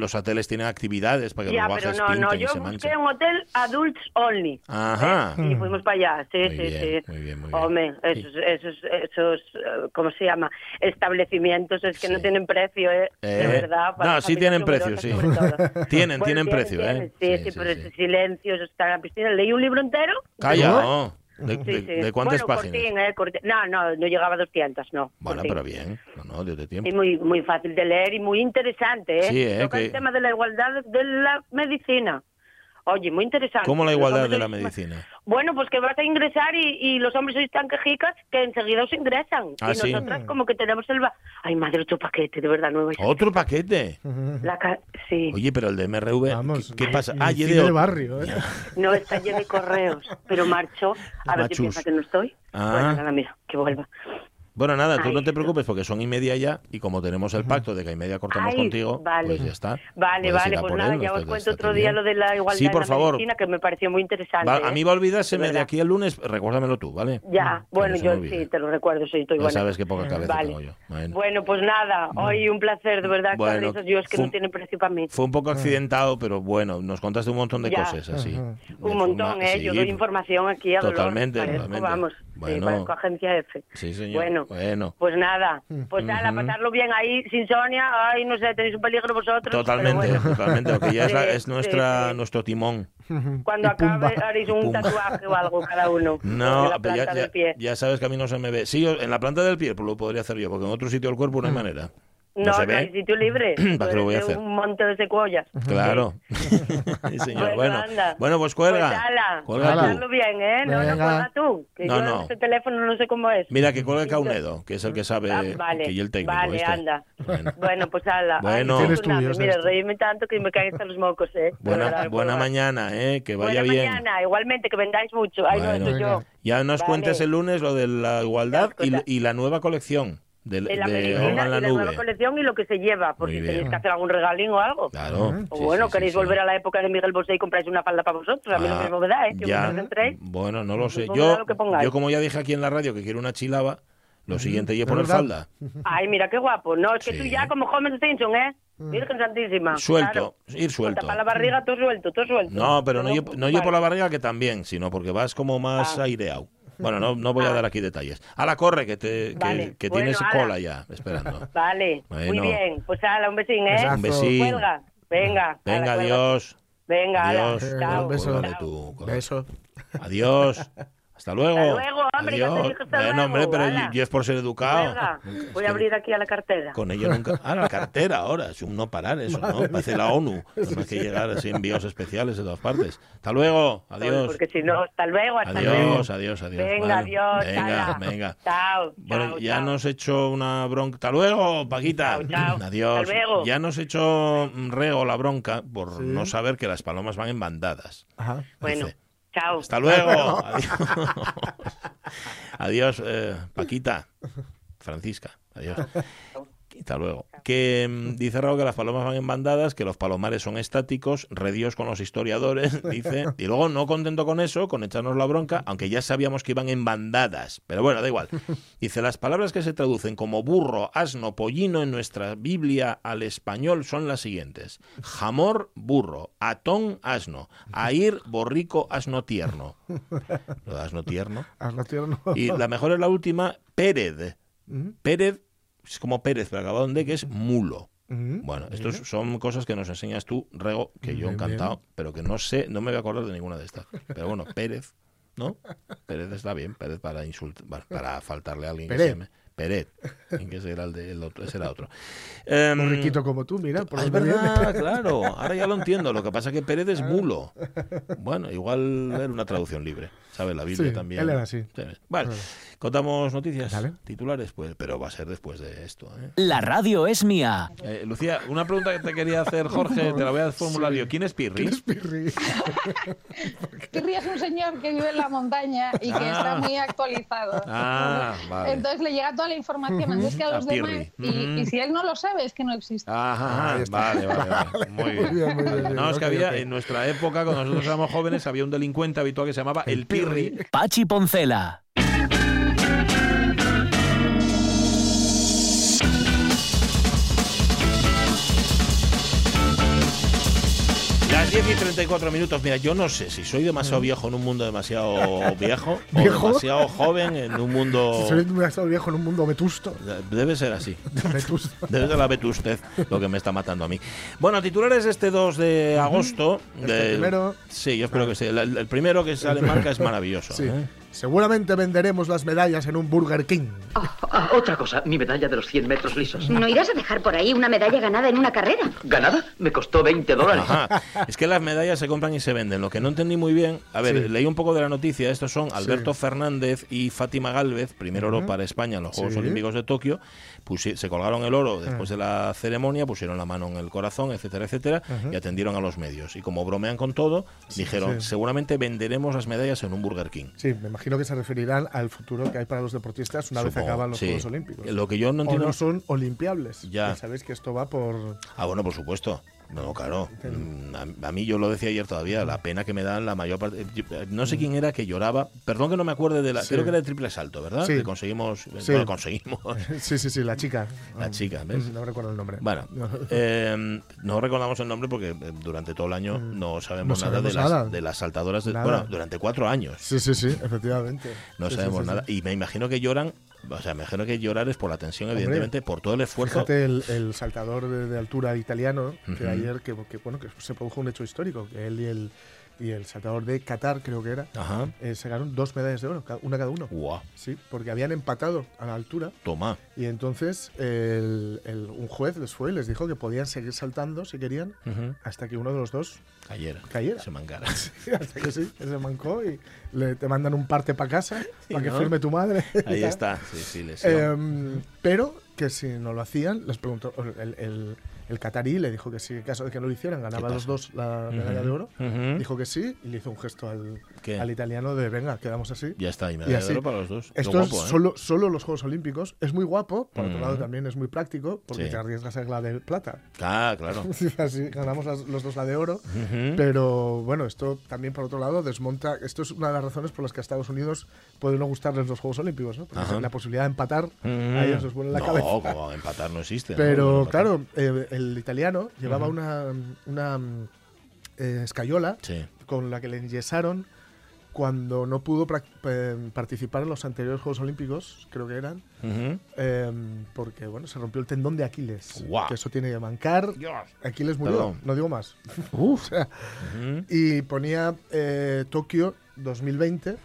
los hoteles tienen actividades para que Ya, los pero guajes no, no, y yo busqué un hotel adults only. Ajá. ¿eh? Y fuimos para allá, sí, Muy sí, bien, sí. muy bien, muy bien. Hombre, esos, esos, esos, eh, ¿cómo se llama? Establecimientos es que no Sí. tienen precio, ¿eh? Eh, De verdad. no, sí tienen precio, sí. todo. Tienen, tienen precio, ¿eh? Sí, Sí, sí, sí, pero sí. ese silencio, eso está en la piscina. Leí un libro entero. Calla, ¿No? no. ¿De, Sí, de- sí. de cuántas bueno, páginas? cortín, ¿eh? cortín. No, no, no llegaba a 200, no. Bueno, cortín. pero bien. No, no, desde tiempo. Y muy, muy fácil de leer y muy interesante, ¿eh? Sí, ¿eh? Que- el tema de la igualdad de la medicina. Oye, muy interesante. ¿Cómo la igualdad de la medicina? Bueno, pues que vas a ingresar y, y los hombres sois tan quejicas que enseguida os ingresan. Ah, y ¿sí? nosotras como que tenemos el... va- Ay, madre, otro paquete, de verdad, a- ¿Otro paquete? La ca- Sí, Oye, pero el de MRV, Vamos, ¿qué, qué pasa? Ah, o- barrio, ¿eh? no está lleno de correos, pero marchó. A ver qué piensa que no estoy. Ah. Bueno, nada, mira, que vuelva. Bueno, nada, tú Ay, no te preocupes porque son y media ya y como tenemos el pacto de que a y media cortamos Ay, contigo, vale. pues ya está. Vale, Puedes vale, pues por nada, él, ya os cuento otro día bien. lo de la igualdad Sí, en por la favor. medicina, que me pareció muy interesante. Va, ¿eh? a mí va a olvidárseme de aquí el lunes, recuérdamelo tú, ¿vale? Ya, Que bueno, yo olvide. sí, te lo recuerdo, sí, estoy Ya buena. sabes qué poca cabeza Vale. tengo yo. Bueno. Bueno, pues nada, hoy un placer, de verdad, Bueno, estas risas, yo es que fue- no tienen precio para mí. Fue un poco accidentado, pero bueno, nos contaste un montón de Ya. cosas así. Un montón, ¿eh? yo doy información aquí a. Totalmente, totalmente. Vamos, Bueno. agencia F. Sí, señor. Bueno, Bueno. pues nada, pues nada, Ujú. pasarlo bien ahí sin Sonia, ay, no sé, tenéis un peligro vosotros. Totalmente, bueno. totalmente, porque ya es, la- es nuestra, sí, nuestro timón. Cuando acabe haréis un Pumba. tatuaje o algo cada uno. No, pero planta ya, del ya- pie. ya sabes que a mí no se me ve. Sí, en la planta del pie pues lo podría hacer yo, porque en otro sitio del cuerpo no hay manera. No, No, se no ve. hay sitio libre. ¿Para qué lo voy a Tú eres hacer? Un monte de secuoyas. Claro. Sí, señor. Bueno, Bueno, anda. bueno, pues cuelga. Pues ala, Cuelga tú. pasarlo bien, ¿eh? No, no, Venga. cuelga tú. Que No, yo no. este teléfono no sé cómo es. Mira, que cuelgue Caunedo, que es el que sabe, Ah, vale, que y el técnico vale, este. anda. Bueno. Bueno, pues ala. Bueno. Ay, pues nada, Mira, reírme tanto que me caen hasta los mocos, ¿eh? Buena, verdad, buena mañana, ¿eh? que vaya Buena bien. mañana, igualmente, que vendáis mucho. Ay, Bueno. no, eso yo. Ya nos Vale. cuentes el lunes lo de la igualdad y la nueva colección de, De la de medicina Olga en la la nueva colección y lo que se lleva, por Muy si bien. tenéis que hacer algún regalín o algo. Claro. O sí, bueno, sí, queréis sí, volver sí. a la época de Miguel Bosé y compráis una falda para vosotros. A mí Ah, mismo me da, ¿eh? Que ya. Bueno, no lo sé. Pues ponga Yo, lo que pongáis. yo como ya dije aquí en la radio que quiero una chilaba, lo siguiente es poner verdad. falda. Ay, mira qué guapo. No, es que tú ya como Homer Simpson, ¿eh? Virgen Santísima. Suelto, Claro. ir suelto. Tapa la barriga, todo suelto, todo suelto. No, pero no yo, no yo Vale. por la barriga que también, sino porque vas como más Ah. aireado. Bueno, no, no voy a Ah. dar aquí detalles. A la corre, que, te, que, Vale. que Bueno, tienes ala. cola ya, esperando. Vale, Bueno. muy bien. Pues ala, un besín, ¿eh? Un besín. Cuelga. Venga. Venga, adiós. Venga, ala. Adiós. Venga, Chao. un beso. Tú. Beso. Adiós. Hasta luego. Hasta luego, hombre, ya te Adiós. dije hasta Bueno, luego, hombre, pero ala. yo es por ser educado. Es Voy a abrir aquí a la cartera. Con ello nunca. Ah, la cartera ahora. Es un no parar eso, ¿no? Parece la ONU. No hay que llegar así envíos especiales de todas partes. Hasta luego. Adiós. Porque si no, hasta luego, hasta luego. Adiós, adiós, adiós. Venga, Bueno, adiós. Venga, venga. Chao. Bueno, chao, ya chao. nos he hecho una bronca. Hasta luego, Paquita. Chao, chao. Adiós. Hasta luego. Ya nos he hecho mm, reo la bronca por no saber que las palomas van en bandadas. Ajá. Bueno, Dice, chao. Hasta luego. Adiós, Adiós, eh, Paquita. Francisca. Adiós. Hasta luego. Que mm, dice Raúl que las palomas van en bandadas, que los palomares son estáticos, redios con los historiadores, dice. Y luego, no contento con eso, con echarnos la bronca, aunque ya sabíamos que iban en bandadas. Pero bueno, da igual. Dice, las palabras que se traducen como burro, asno, pollino en nuestra Biblia al español son las siguientes. Jamor, burro. Atón, asno. Air, borrico, asno tierno. Lo de asno tierno. Hazlo tierno. Y la mejor es la última, Pérez. Pérez es como Pérez, pero acabado en D, que es mulo. Bueno, estos son cosas que nos enseñas tú, Rego, que yo Bien, encantado, pero que no sé, no me voy a acordar de ninguna de estas. Pero bueno, Pérez, ¿no? Pérez está bien, Pérez para insultar, para faltarle a alguien que Pérez. se llame. Pérez, que ese era el de el otro, ese era otro. Em, Un riquito como tú, mira, por Ah, es verdad, claro. Ahora ya lo entiendo. Lo que pasa es que Pérez es mulo. Bueno, igual era una traducción libre. ¿Sabes? La Biblia Sí, también. él era así. Sí. Vale. Contamos noticias Dale. titulares, pues, pero va a ser después de esto. ¿eh? La radio es mía. Eh, Lucía, una pregunta que te quería hacer, Jorge, te la voy a formular yo. ¿Quién es Pirri? Es Pirri. Pirri es un señor que vive en la montaña y que Ah. está muy actualizado. Ah, vale. Entonces le llega toda la información antes que a A los Pirri. demás. Y, y si él no lo sabe, es que no existe. Ajá, está. vale, vale, vale. Muy bien. Muy bien, muy bien, bien. No, es que había, en nuestra época, cuando nosotros éramos jóvenes, había un delincuente habitual que se llamaba el Pirri. Pachi Poncela. Las 10 y 34 minutos. Mira, yo no sé si soy demasiado viejo en un mundo demasiado viejo o ¿Viejo? demasiado joven en un mundo... Si soy demasiado viejo en un mundo vetusto. Debe ser así. Vetusto. Debe ser la vetustez lo que me está matando a mí. Bueno, titulares este 2 de agosto. Este del- primero. Sí, yo espero que sí. El, el primero que sale en marca es maravilloso. Sí. ¿eh? Seguramente venderemos las medallas en un Burger King. Ah, otra cosa, mi medalla de los 100 metros lisos. ¿No irás a dejar por ahí una medalla ganada en una carrera? ¿Ganada? Me costó 20 dólares. Ajá. Es que las medallas se compran y se venden. Lo que no entendí muy bien, a ver, Sí. leí un poco de la noticia. Estos son Alberto Fernández y Fátima Galvez, primer oro para España en los Juegos Sí. Olímpicos de Tokio. Pusi- se colgaron el oro después de la ceremonia, pusieron la mano en el corazón, etcétera, etcétera, y atendieron a los medios. Y como bromean con todo, dijeron, sí. seguramente venderemos las medallas en un Burger King. Sí, me imagino que se referirán al futuro que hay para los deportistas una vez acaban los sí. Juegos Olímpicos. Lo que yo no o entiendo... no son olimpiables. Ya. sabéis que esto va por... Ah, bueno, por supuesto. No, claro. Mm, A, a mí yo lo decía ayer todavía, la pena que me dan la mayor parte. yo- eh, No sé quién era que lloraba. Perdón que no me acuerde de la. Sí. Creo que era de triple salto, ¿verdad? Sí. Que conseguimos. Sí. Bueno, conseguimos. Sí, sí, sí, la chica. La chica, ¿ves? No recuerdo el nombre. Bueno, eh, no recordamos el nombre porque eh, durante todo el año no sabemos, Mm. No nada, de, sabemos las, nada. de las saltadoras. De, Nada. bueno, durante cuatro años Sí, sí, sí, efectivamente. no Sí, sí, sabemos sí, nada. sí. Y me imagino que lloran. O sea, me imagino que llorar es por la tensión, evidentemente, por todo el esfuerzo. Fíjate el, el saltador de, de altura italiano que Ujú. ayer que, que, bueno que se produjo un hecho histórico que él y el y el saltador de Qatar creo que era Ajá. eh, se ganaron dos medallas de oro una cada uno Guau, sí porque habían empatado a la altura toma. y entonces el- el- un juez les fue y les dijo que podían seguir saltando si querían hasta que uno de los dos Ayer. Cayera. Se mancara. hasta que sí se mancó y le, te mandan un parte para casa para que firme tu madre Ahí está. Sí, sí, lesión. Em, pero que si no lo hacían, les preguntó el, el, el catarí le dijo que sí, en caso de que no lo hicieran, ganaba los dos la medalla de oro. Dijo que sí y le hizo un gesto al, al italiano de venga, quedamos así. Ya está, y medalla de oro para los dos. Esto es ¿eh? solo, solo los Juegos Olímpicos. Es muy guapo, por otro lado también es muy práctico, porque Sí. te arriesgas a la de plata. Ah, claro. Así ganamos las- los dos la de oro. Pero bueno, esto también por otro lado desmonta. Esto es una de las razones por las que a Estados Unidos puede no gustarles los Juegos Olímpicos, ¿no? Porque la posibilidad de empatar a ellos les vuela la no, cabeza. como empatar no existe. ¿no? Pero claro, eh, el italiano llevaba una, una mm, eh, escayola Sí. con la que le enyesaron cuando no pudo eh, participar en los anteriores Juegos Olímpicos, creo que eran, eh, porque bueno, se rompió el tendón de Aquiles. Que eso tiene que mancar. Aquiles murió, Perdón. no digo más. O sea, Ujú. y ponía eh, Tokio 2020 Ujú.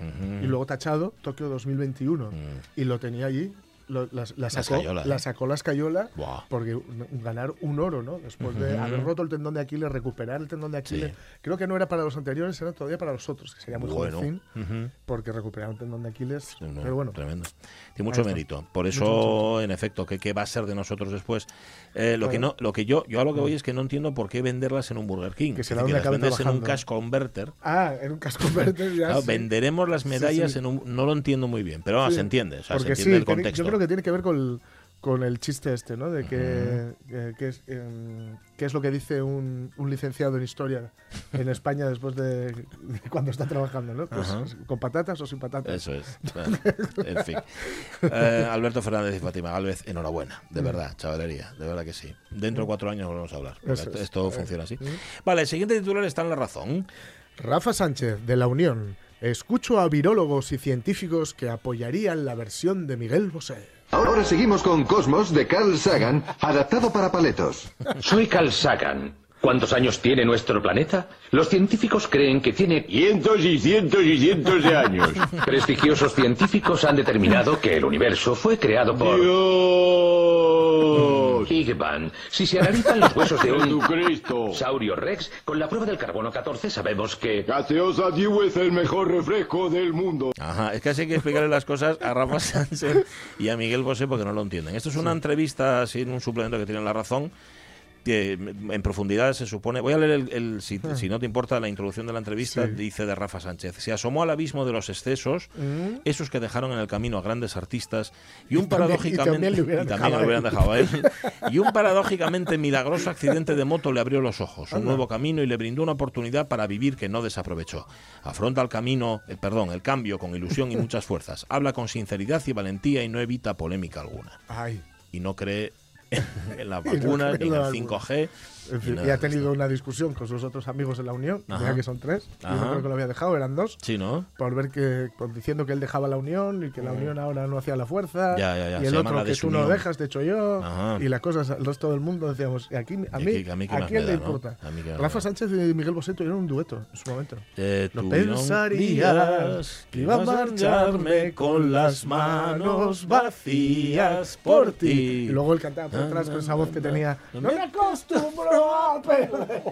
y luego tachado Tokio 2021. Mm. Y lo tenía allí, lo- la, la sacó, escayola, la ¿eh? sacó la escayola porque ganar un oro, ¿no? Después de haber roto el tendón de Aquiles, recuperar el tendón de Aquiles. Sí. Creo que no era para los anteriores, era todavía para los otros, que sería muy Bueno. Ujú. porque recuperar un tendón de Aquiles. No, no, pero bueno, Tremendo. Tiene mucho mérito. Por eso, Mucho, mucho, en efecto, ¿qué, qué va a ser de nosotros después? Eh, lo que no, lo que yo, yo a lo que voy es que no entiendo por qué venderlas en un Burger King. Que será decir, donde las vendes en un cash converter. Ah, en un casco verde ya. Claro, sí. venderemos las medallas sí. en un. No lo entiendo muy bien, pero se entiende. O sea, se entiende el contexto. Creo que tiene que ver con, con el chiste este, ¿no? De que, que es, em, qué es lo que dice un, un licenciado en historia en España después de, de cuando está trabajando, ¿no? Pues. ¿Con patatas o sin patatas? Eso es. En fin. Eh, Alberto Fernández y Fátima Galvez, enhorabuena. De verdad, chavalería. De verdad que sí. Dentro de cuatro años volvemos a hablar. porque Eso es. Esto funciona así. Vale, el siguiente titular está en la razón. Rafa Sánchez, de La Unión. Escucho a virólogos y científicos que apoyarían la versión de Miguel Bosé. Ahora seguimos con Cosmos de Carl Sagan, adaptado para paletos. Soy Carl Sagan. ¿Cuántos años tiene nuestro planeta? Los científicos creen que tiene cientos y cientos y cientos de años. Prestigiosos científicos han determinado que el universo fue creado por... ¡Dios! Big Bang. Si se analizan los huesos de un... Jesucristo. Saurio Rex, con la prueba del carbono 14 sabemos que... Gaseosa Dew es el mejor refresco del mundo. Ajá, es que así hay que explicarle las cosas a Rafa Sánchez y a Miguel Bosé porque no lo entienden. Esto es una entrevista, en un suplemento que tiene La Razón, que en profundidad se supone... Voy a leer, el, el- si, si no te importa, la introducción de la entrevista, Sí. dice de Rafa Sánchez. Se asomó al abismo de los excesos, esos que dejaron en el camino a grandes artistas, y un Y paradójicamente... también y también dejado hubieran él. dejado a él. Y un paradójicamente milagroso accidente de moto le abrió los ojos, un nuevo camino y le brindó una oportunidad para vivir que no desaprovechó. Afronta el camino, el perdón, el cambio con ilusión y muchas fuerzas. Habla con sinceridad y valentía y no evita polémica alguna. Ay. Y no cree en las vacunas, ni en el la 5G. En fin, nada y ha de tenido una discusión con sus otros amigos en la Unión, Ajá. ya que son tres. Yo Ajá. no creo que lo había dejado, eran dos. Sí, ¿no? Por ver que, por diciendo que él dejaba la Unión y que la Unión ahora no hacía la fuerza. Mm. Ya, ya, ya, Y se el la otro que tú no dejas, te echo yo. Ajá. Y las cosas, el resto del mundo decíamos, y aquí, a Y mí, aquí- a mí ¿a quién le importa? Rafa. Sánchez y Miguel Bosé tuvieron un dueto en su momento. Eh, No pensarías que iba a marcharme con las manos vacías por ti. Y luego él cantaba por detrás con esa voz que tenía. No me acostumbro perder.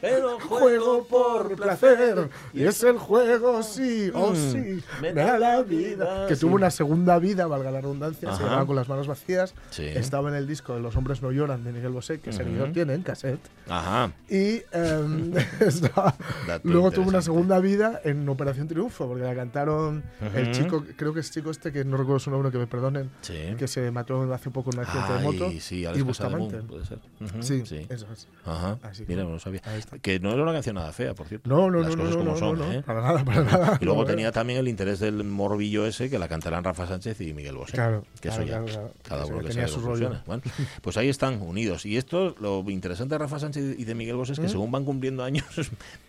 Pero Juego por placer. Y es el juego, sí, oh sí. Me da la vida. Que tuvo una segunda vida, valga la redundancia. Se llamaba con las manos vacías. Sí. Estaba en el disco de Los hombres no lloran de Miguel Bosé, que seguidor tiene en cassette. Ajá. Y estaba- Dato luego tuvo una segunda vida en Operación Triunfo, porque la cantaron el chico, creo que es chico este, que no recuerdo su nombre, que me perdonen, Sí. que se mató hace poco en un accidente de moto. sí, y Alex Bustamante. Puede ser. Sí. eso es. Ajá. Así que- Mira, no lo sabía. Que no era una canción nada fea, por cierto. No, no, Las no, cosas no, como no, son, no, ¿eh? para nada, para nada. Y luego No, tenía eh. también el interés del morbillo ese que la cantarán Rafa Sánchez y Miguel Bosé. Claro, que claro, eso ya, claro, claro. cada uno que tenía sabe su cómo rollo. funciona. Bueno, pues ahí están unidos. Y esto, lo interesante de Rafa Sánchez y de Miguel Bosé es que ¿Mm? según van cumpliendo años,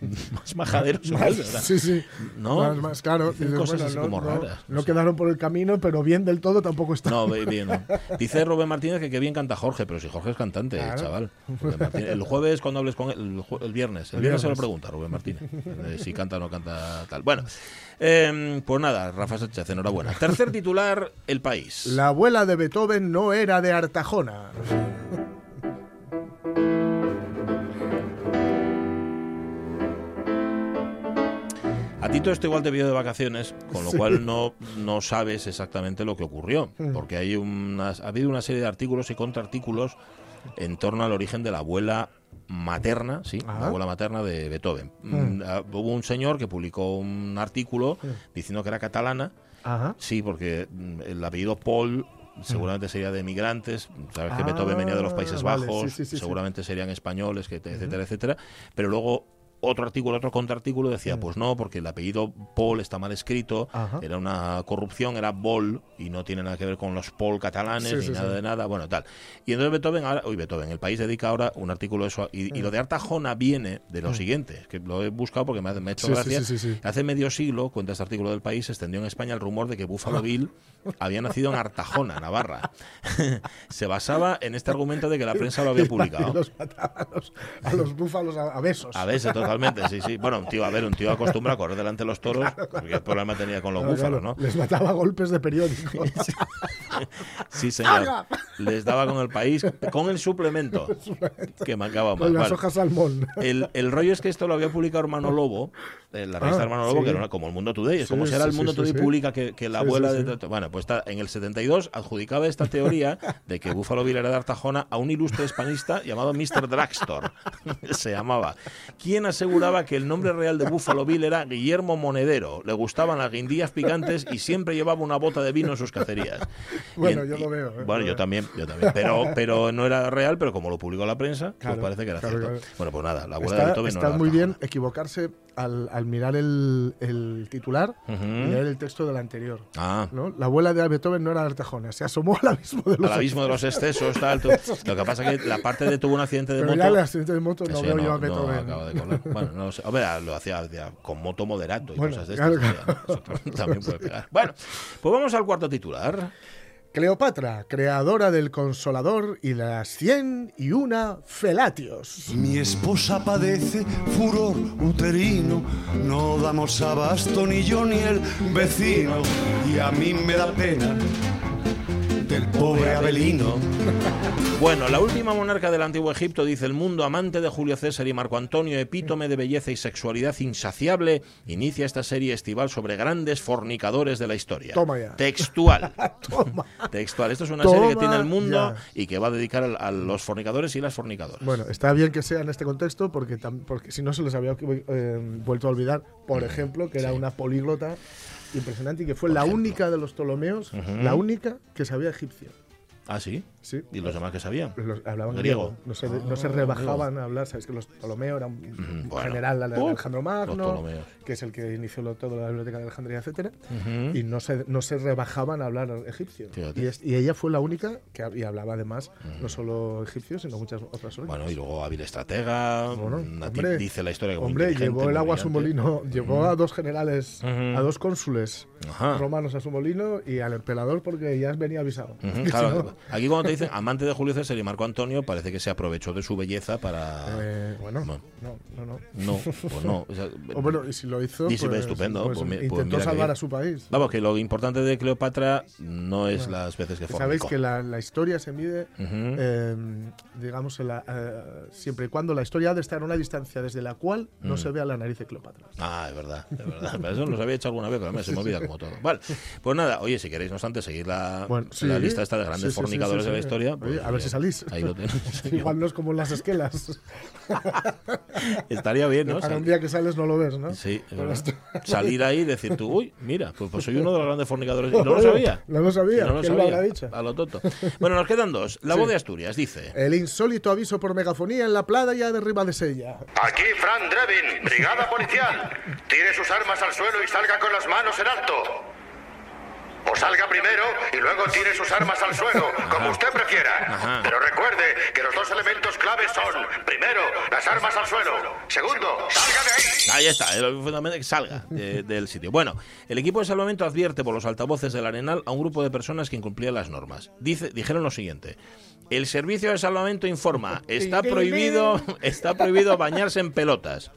más majaderos Más- sí, sí. ¿No? Más, más claro. Dicen cosas bueno, así no, como raras. No quedaron por el camino, pero bien del todo tampoco está. No, bien. Dice Rubén Martínez que qué bien canta Jorge, pero si Jorge es cantante, chaval. Rubén Martínez. El jueves cuando hables con él, el, jue- el viernes, el, El viernes se lo pregunta Rubén Martínez, eh, si canta o no canta tal. Bueno, eh, pues nada, Rafa Sánchez, enhorabuena. Tercer titular, El País. La abuela de Beethoven no era de Artajona. A ti todo esto igual te vio de vacaciones, con lo Sí. cual no, no sabes exactamente lo que ocurrió, Mm. porque hay unas, ha habido una serie de artículos y contraartículos en torno al origen de la abuela materna, sí, Ajá. la abuela materna de Beethoven. Mm. Mm, ah, Hubo un señor que publicó un artículo diciendo que era catalana, Ajá. sí, porque mm, el apellido Paul seguramente sería de migrantes, sabes que Ah, Beethoven venía de los Países vale, Bajos, sí, sí, sí, seguramente serían españoles, que, etcétera, etcétera, pero luego otro artículo, otro contraartículo decía, pues no, porque el apellido Paul está mal escrito, Ajá. era una corrupción, era Bol y no tiene nada que ver con los Paul catalanes Sí, ni sí, nada sí. de nada, bueno, tal. Y entonces Beethoven, ahora, uy, Beethoven, el país dedica ahora un artículo de eso, y, y lo de Artajona viene de lo siguiente, que lo he buscado porque me ha, me ha hecho Mm. Gracia. Hace medio siglo, cuenta este artículo del país, se extendió en España el rumor de que Buffalo Bill había nacido en Artajona, Navarra. se basaba en este argumento de que la prensa lo había Y publicado. los a los, a los búfalos a, a besos. A veces, totalmente, sí, sí. Bueno, un tío, a ver, un tío acostumbrado a correr delante de los toros, porque el problema tenía con los Claro, búfalos. ¿no? Les mataba golpes de periódico. Sí, señor. Les daba con el país, con el suplemento que marcaba. Con las Vale. hojas salmón. El, el rollo es que esto lo había publicado Hermano Lobo, eh, la revista Ah, Hermano Lobo, sí. que era como el Mundo Today. Es Sí, como si sí, el Mundo Today sí. publica que, que la abuela de. Bueno, pues está, en el 72 adjudicaba esta teoría de que Búfalo Bill era de Artajona a un ilustre hispanista llamado Mr. Dragstore. Se llamaba. Quien aseguraba que el nombre real de Búfalo Bill era Guillermo Monedero. Le gustaban las guindillas picantes y siempre llevaba una bota de vino en sus cacerías. Bueno, en- yo lo veo, ¿eh? Bueno, yo también. yo también. Pero, pero no era real, pero como lo publicó la prensa, Claro, pues parece que era claro, cierto. claro. Bueno, pues nada, la abuela de Está, Beethoven está no muy era bien equivocarse al, al mirar el, el titular leer el texto del anterior. Ah. ¿no? La abuela de Beethoven no era Artejona, se asomó al abismo de los al abismo de los excesos, tal. tú- Lo que pasa es que la parte de tuvo un accidente de Pero moto. ya el accidente de moto no veo ya yo a no Beethoven. acaba de. Bueno, no lo sé. Hombre, lo hacía, con moto moderato y Bueno, cosas de estas. claro. Eso también puede pegar. Bueno, pues vamos al cuarto titular. Cleopatra, creadora del Consolador y las 100 y una felatios. Mi esposa padece furor uterino, no damos abasto ni yo ni el vecino, y a mí me da pena del pobre Abelino. Bueno, la última monarca del antiguo Egipto, dice el mundo, amante de Julio César y Marco Antonio, epítome de belleza y sexualidad insaciable, inicia esta serie estival sobre grandes fornicadores de la historia. Toma ya. Textual. Textual. Esto es una serie que Toma tiene el mundo ya. y que va a dedicar a, los fornicadores y las fornicadoras. Bueno, está bien que sea en este contexto porque, porque si no se les había eh, vuelto a olvidar, por ejemplo, que era una políglota impresionante y que fue la única de los Ptolomeos, la única que sabía egipcio. ¿Ah, sí? Sí. ¿Y los demás que sabían? Los- hablaban Griego. griego. No se, no se Ah, rebajaban a hablar. Sabes que los Ptolomeos eran un bueno. general de Uh, Alejandro Magno, que es el que inició lo- toda la biblioteca de Alejandría, etcétera. Y no se, no se rebajaban a hablar egipcio. Y, es- y ella fue la única que y hablaba además no solo egipcio, sino muchas otras lenguas. Bueno, y luego hábil estratega, Bueno, hombre, dice la historia que Hombre, llevó el agua a su molino, llevó a dos generales, a dos cónsules romanos a su molino y al emperador porque ya venía avisado. Claro, aquí cuando te dicen amante de Julio César y Marco Antonio, parece que se aprovechó de su belleza para... eh, bueno, Bueno. no, no, no. No, pues no. O sea, O bueno, y si lo hizo, y si pues, estupendo. pues pues pues intentó salvar a su país. Vamos, que lo importante de Cleopatra no es Bueno, las veces que fornicó. Sabéis que la, la historia se mide, eh, digamos, en la- eh, siempre y cuando la historia ha de estar a una distancia desde la cual no Mm. se vea la nariz de Cleopatra. Ah, es verdad, es verdad. Pero eso nos había hecho alguna vez, pero a mí se me olvida como todo. Vale, pues nada, oye, si queréis, no obstante, seguir la, Bueno, sí. la lista esta de grandes sí, fornicadores sí, de historia. Oye, pues, a ver si salís. Ahí lo tenéis. Igual no es como en las esquelas. Estaría bien, ¿no? Para un día que sales no lo ves, ¿no? Sí, salir ahí y decir tú, uy, mira, pues, pues soy uno de los grandes fornicadores. No lo sabía. No lo sabía. No lo ¿Quién lo sabía. habrá dicho? A lo tonto. Bueno, nos quedan dos. La Sí. voz de Asturias dice. El insólito aviso por megafonía en la playa de Ribadesella. Aquí Fran Drevin, brigada policial. Tire sus armas al suelo y salga con las manos en alto. O salga primero y luego tire sus armas al suelo, como usted prefiera. Ajá. Pero recuerde que los dos elementos claves son, primero, las armas al suelo. Segundo, salga de ahí. Ahí está, el fundamental que salga de- del sitio. Bueno, el equipo de salvamento advierte por los altavoces del Arenal a un grupo de personas que incumplían las normas. Dice, dijeron lo siguiente. El servicio de salvamento informa, está prohibido, está prohibido bañarse en pelotas.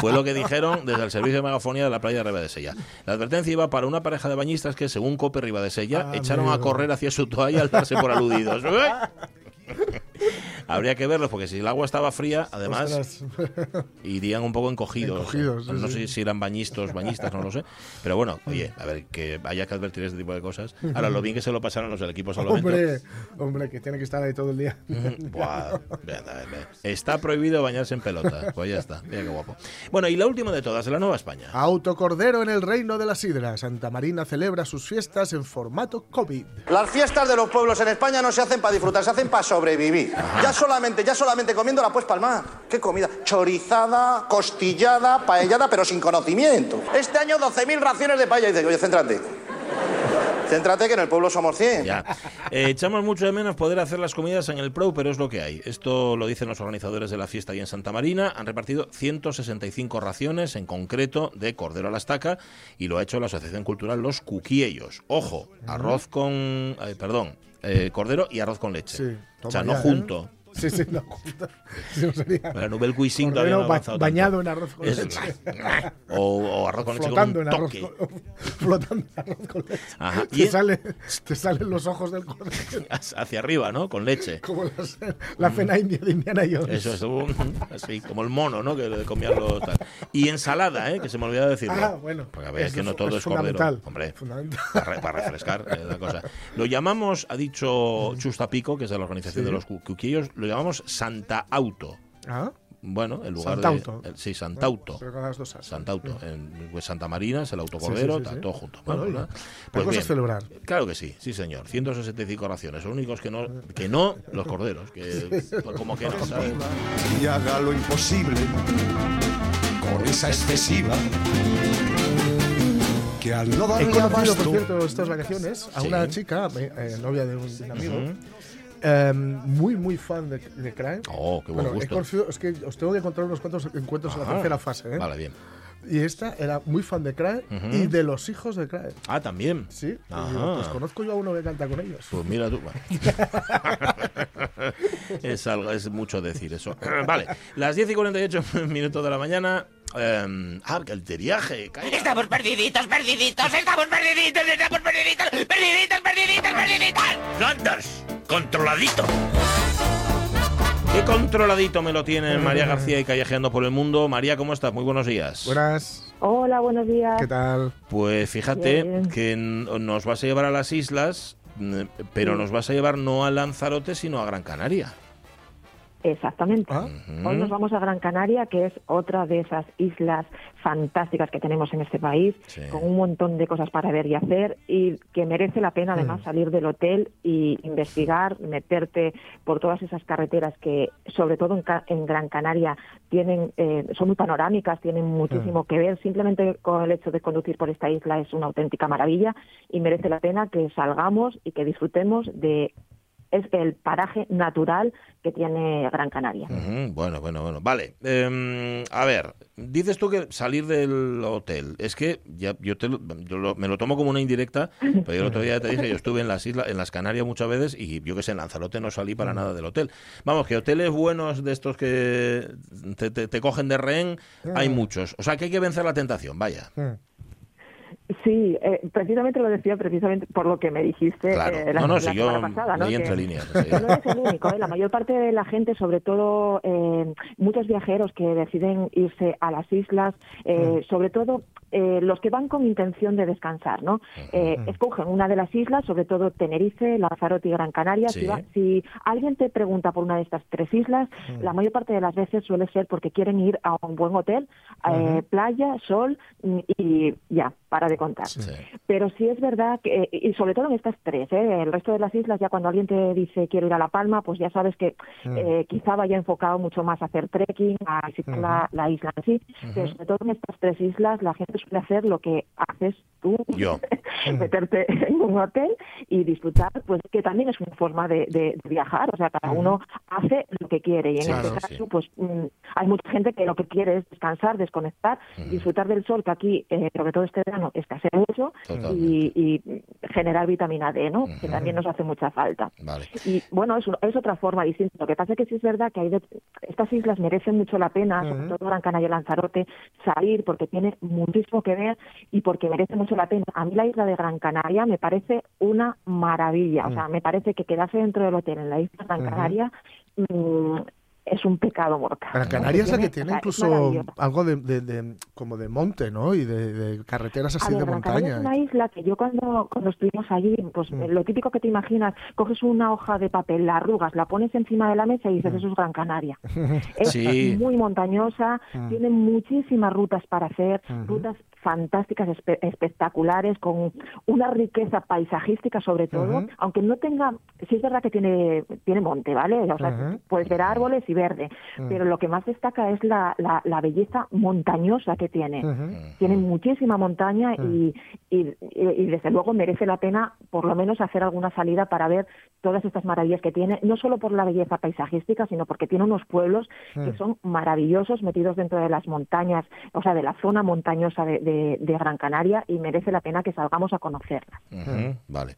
Fue lo que dijeron desde el servicio de megafonía de la playa de Ribadesella. La advertencia iba para una pareja de bañistas que, según Cope Ribadesella, Ah, echaron a correr hacia su toalla al darse por aludidos. Habría que verlos, porque si el agua estaba fría, además, Ostras. irían un poco encogidos. Encogidos, sí, no sí. sé si eran bañistas, bañistas, no lo sé. Pero bueno, oye, a ver, que haya que advertir este tipo de cosas. Ahora, lo bien que se lo pasaron los del equipo salvamento. hombre, hombre, que tiene que estar ahí todo el día. Buah, ver, ven. Está prohibido bañarse en pelota. Pues ya está, mira qué guapo. Bueno, y la última de todas, la Nueva España. Autocordero en el reino de la sidra. Santa Marina celebra sus fiestas en formato COVID. Las fiestas de los pueblos en España no se hacen para disfrutar, se hacen para sobrevivir. Ya solamente, ya solamente comiéndola pues palmar. ¿Qué comida? Chorizada, costillada, paellada, pero sin conocimiento. Este año 12.000 raciones de paella. Y dice, oye, céntrate. Céntrate que en el pueblo somos 100. Ya. Eh, echamos mucho de menos poder hacer las comidas en el Pro, pero es lo que hay. Esto lo dicen los organizadores de la fiesta ahí en Santa Marina. Han repartido 165 raciones, en concreto de cordero a la estaca, y lo ha hecho la Asociación Cultural Los Cuquiellos. Ojo, arroz con. eh, perdón, eh, cordero y arroz con leche. Sí, o sea, no ya, junto. Sí, sí, no, junto. Sí, no sería. La Nouvelle Cuisine todavía no ha ba- bañado tanto. en arroz con leche. O, o arroz con leche Flotando con en un arroz toque. con, flotando en arroz con leche. Ajá. Te, Y- sale, te salen los ojos del cordero. Hacia arriba, ¿no? Con leche. Como las- la cena india de Indiana Jones. Eso es un- así, como el mono, ¿no? Que le comían los tal. Y ensalada, ¿eh? Que se me olvidaba decirlo. Ah, bueno. Porque a ver, es que no todo es es, cordero. Hombre, Fundamental. para, para refrescar eh, la cosa. Lo llamamos, ha dicho Chusta Pico, que es de la organización Sí. de los cu- cuquillos, lo llamamos Santa Auto. Ah, bueno, el lugar Santauto. de... el- sí, Santauto. Las dos as. Santauto. En pues, Santa Marina es el autocordero, Sí, sí, sí, sí. todo junto. Bueno, Bueno, Pues cosas bien. que celebrar. Claro que sí, sí señor. 165 raciones. Los únicos que no, que no los corderos. Que, pues, como que no, ¿sabes? y haga lo imposible con esa excesiva que al no He darle conocido, abasto por cierto, estas vacaciones a Sí. una chica, eh, novia de un, de un amigo, Ujú. Eh, muy, muy fan de, de Crime. Oh, qué buen Bueno, he gusto. conocido- es que os tengo que contar unos cuantos encuentros en la Ajá. tercera fase. ¿eh? Vale, bien. Y esta era muy fan de Ujú. y de los hijos de Crime. Ah, también. Sí, digo, pues conozco yo a uno que canta con ellos. Pues mira tú. es, algo, es mucho decir eso. vale, las 10 y 48 minutos de la mañana. eh, ah, que el viaje. Estamos perdiditos, perdiditos, estamos perdiditos, estamos perdiditos, perdiditos, perdiditos, perdiditos. Flanders, controladito. Qué controladito me lo tienen María García y Callejeando por el Mundo. María, ¿cómo estás? Muy buenos días. Buenas. Hola, buenos días. ¿Qué tal? Pues fíjate Bien. que nos vas a llevar a las islas, pero Sí. nos vas a llevar no a Lanzarote, sino a Gran Canaria. Exactamente. Ah. Hoy nos vamos a Gran Canaria, que es otra de esas islas fantásticas que tenemos en este país, Sí. con un montón de cosas para ver y hacer, y que merece la pena además Mm. salir del hotel y investigar, meterte por todas esas carreteras que, sobre todo en, Ca- en Gran Canaria, tienen, eh, son muy panorámicas, tienen muchísimo que ver. Simplemente con el hecho de conducir por esta isla es una auténtica maravilla y merece la pena que salgamos y que disfrutemos de es el paraje natural que tiene Gran Canaria. Bueno, bueno, bueno. Vale. em, a ver, dices tú que salir del hotel. Es que ya yo, te lo- yo lo- me lo tomo como una indirecta, pero yo el otro día te dije, yo estuve en las islas, en las Canarias muchas veces y yo que sé, en Lanzarote no salí para nada del hotel. Vamos, que hoteles buenos de estos que te, te- te cogen de rehén, hay muchos. O sea, que hay que vencer la tentación, vaya. Mm. Sí, eh, precisamente lo decía precisamente por lo que me dijiste Claro. eh, la, no, no, la si yo semana pasada, ¿no? entre líneas. sí. No eres el único, ¿eh? la mayor parte de la gente, sobre todo eh, muchos viajeros que deciden irse a las islas, eh, sobre todo eh, los que van con intención de descansar, ¿no? Eh, escogen una de las islas, sobre todo Tenerife, Lanzarote y Gran Canaria. Sí. Si, va- si alguien te pregunta por una de estas tres islas, la mayor parte de las veces suele ser porque quieren ir a un buen hotel, eh, playa, sol mm, y ya, para de contar. Pero sí es verdad que, y sobre todo en estas tres, ¿eh? el resto de las islas, ya cuando alguien te dice quiero ir a La Palma, pues ya sabes que eh, quizá vaya enfocado mucho más a hacer trekking, a visitar la, la isla en sí. Pero sobre todo en estas tres islas, la gente suele hacer lo que haces tú, Yo. meterte en un hotel y disfrutar, pues que también es una forma de, de- de viajar. O sea, cada uno hace lo que quiere y en este caso, sí. pues mm, hay mucha gente que lo que quiere es descansar, desconectar, disfrutar del sol, que aquí, eh, sobre todo este verano, escasea mucho, y, y generar vitamina D, ¿no? Que también nos hace mucha falta. Vale. Y bueno, es, otra forma distinta. Lo que pasa es que sí es verdad que hay de- estas islas merecen mucho la pena, sobre todo Gran Canaria y Lanzarote, salir porque tiene muchísimo que ver y porque merece mucho la pena. A mí la isla de Gran Canaria me parece una maravilla. O sea, me parece que quedarse dentro del hotel en la isla de Gran. Canaria mm, es un pecado mortal. Gran Canaria es la que tiene incluso algo de, de- de- como de monte, ¿no? Y de, de carreteras A así ver, de Gran Canaria montaña. es una isla que yo cuando, cuando estuvimos allí, pues Mm. eh, lo típico que te imaginas, coges una hoja de papel, la arrugas, la pones encima de la mesa y dices, eso es Gran Canaria. Es Sí. muy montañosa, Mm. tiene muchísimas rutas para hacer, rutas fantásticas, espe- espectaculares, con una riqueza paisajística sobre todo, aunque no tenga, sí es verdad que tiene, tiene monte, ¿vale? O sea, puedes ver árboles y verde, Mm. pero lo que más destaca es la, la, la belleza montañosa que tiene. Tiene muchísima montaña y, y, y- y desde luego merece la pena por lo menos hacer alguna salida para ver todas estas maravillas que tiene, no solo por la belleza paisajística, sino porque tiene unos pueblos que Mm. son maravillosos metidos dentro de las montañas, o sea, de la zona montañosa de, de- de Gran Canaria y merece la pena que salgamos a conocerla. Ujú, Vale.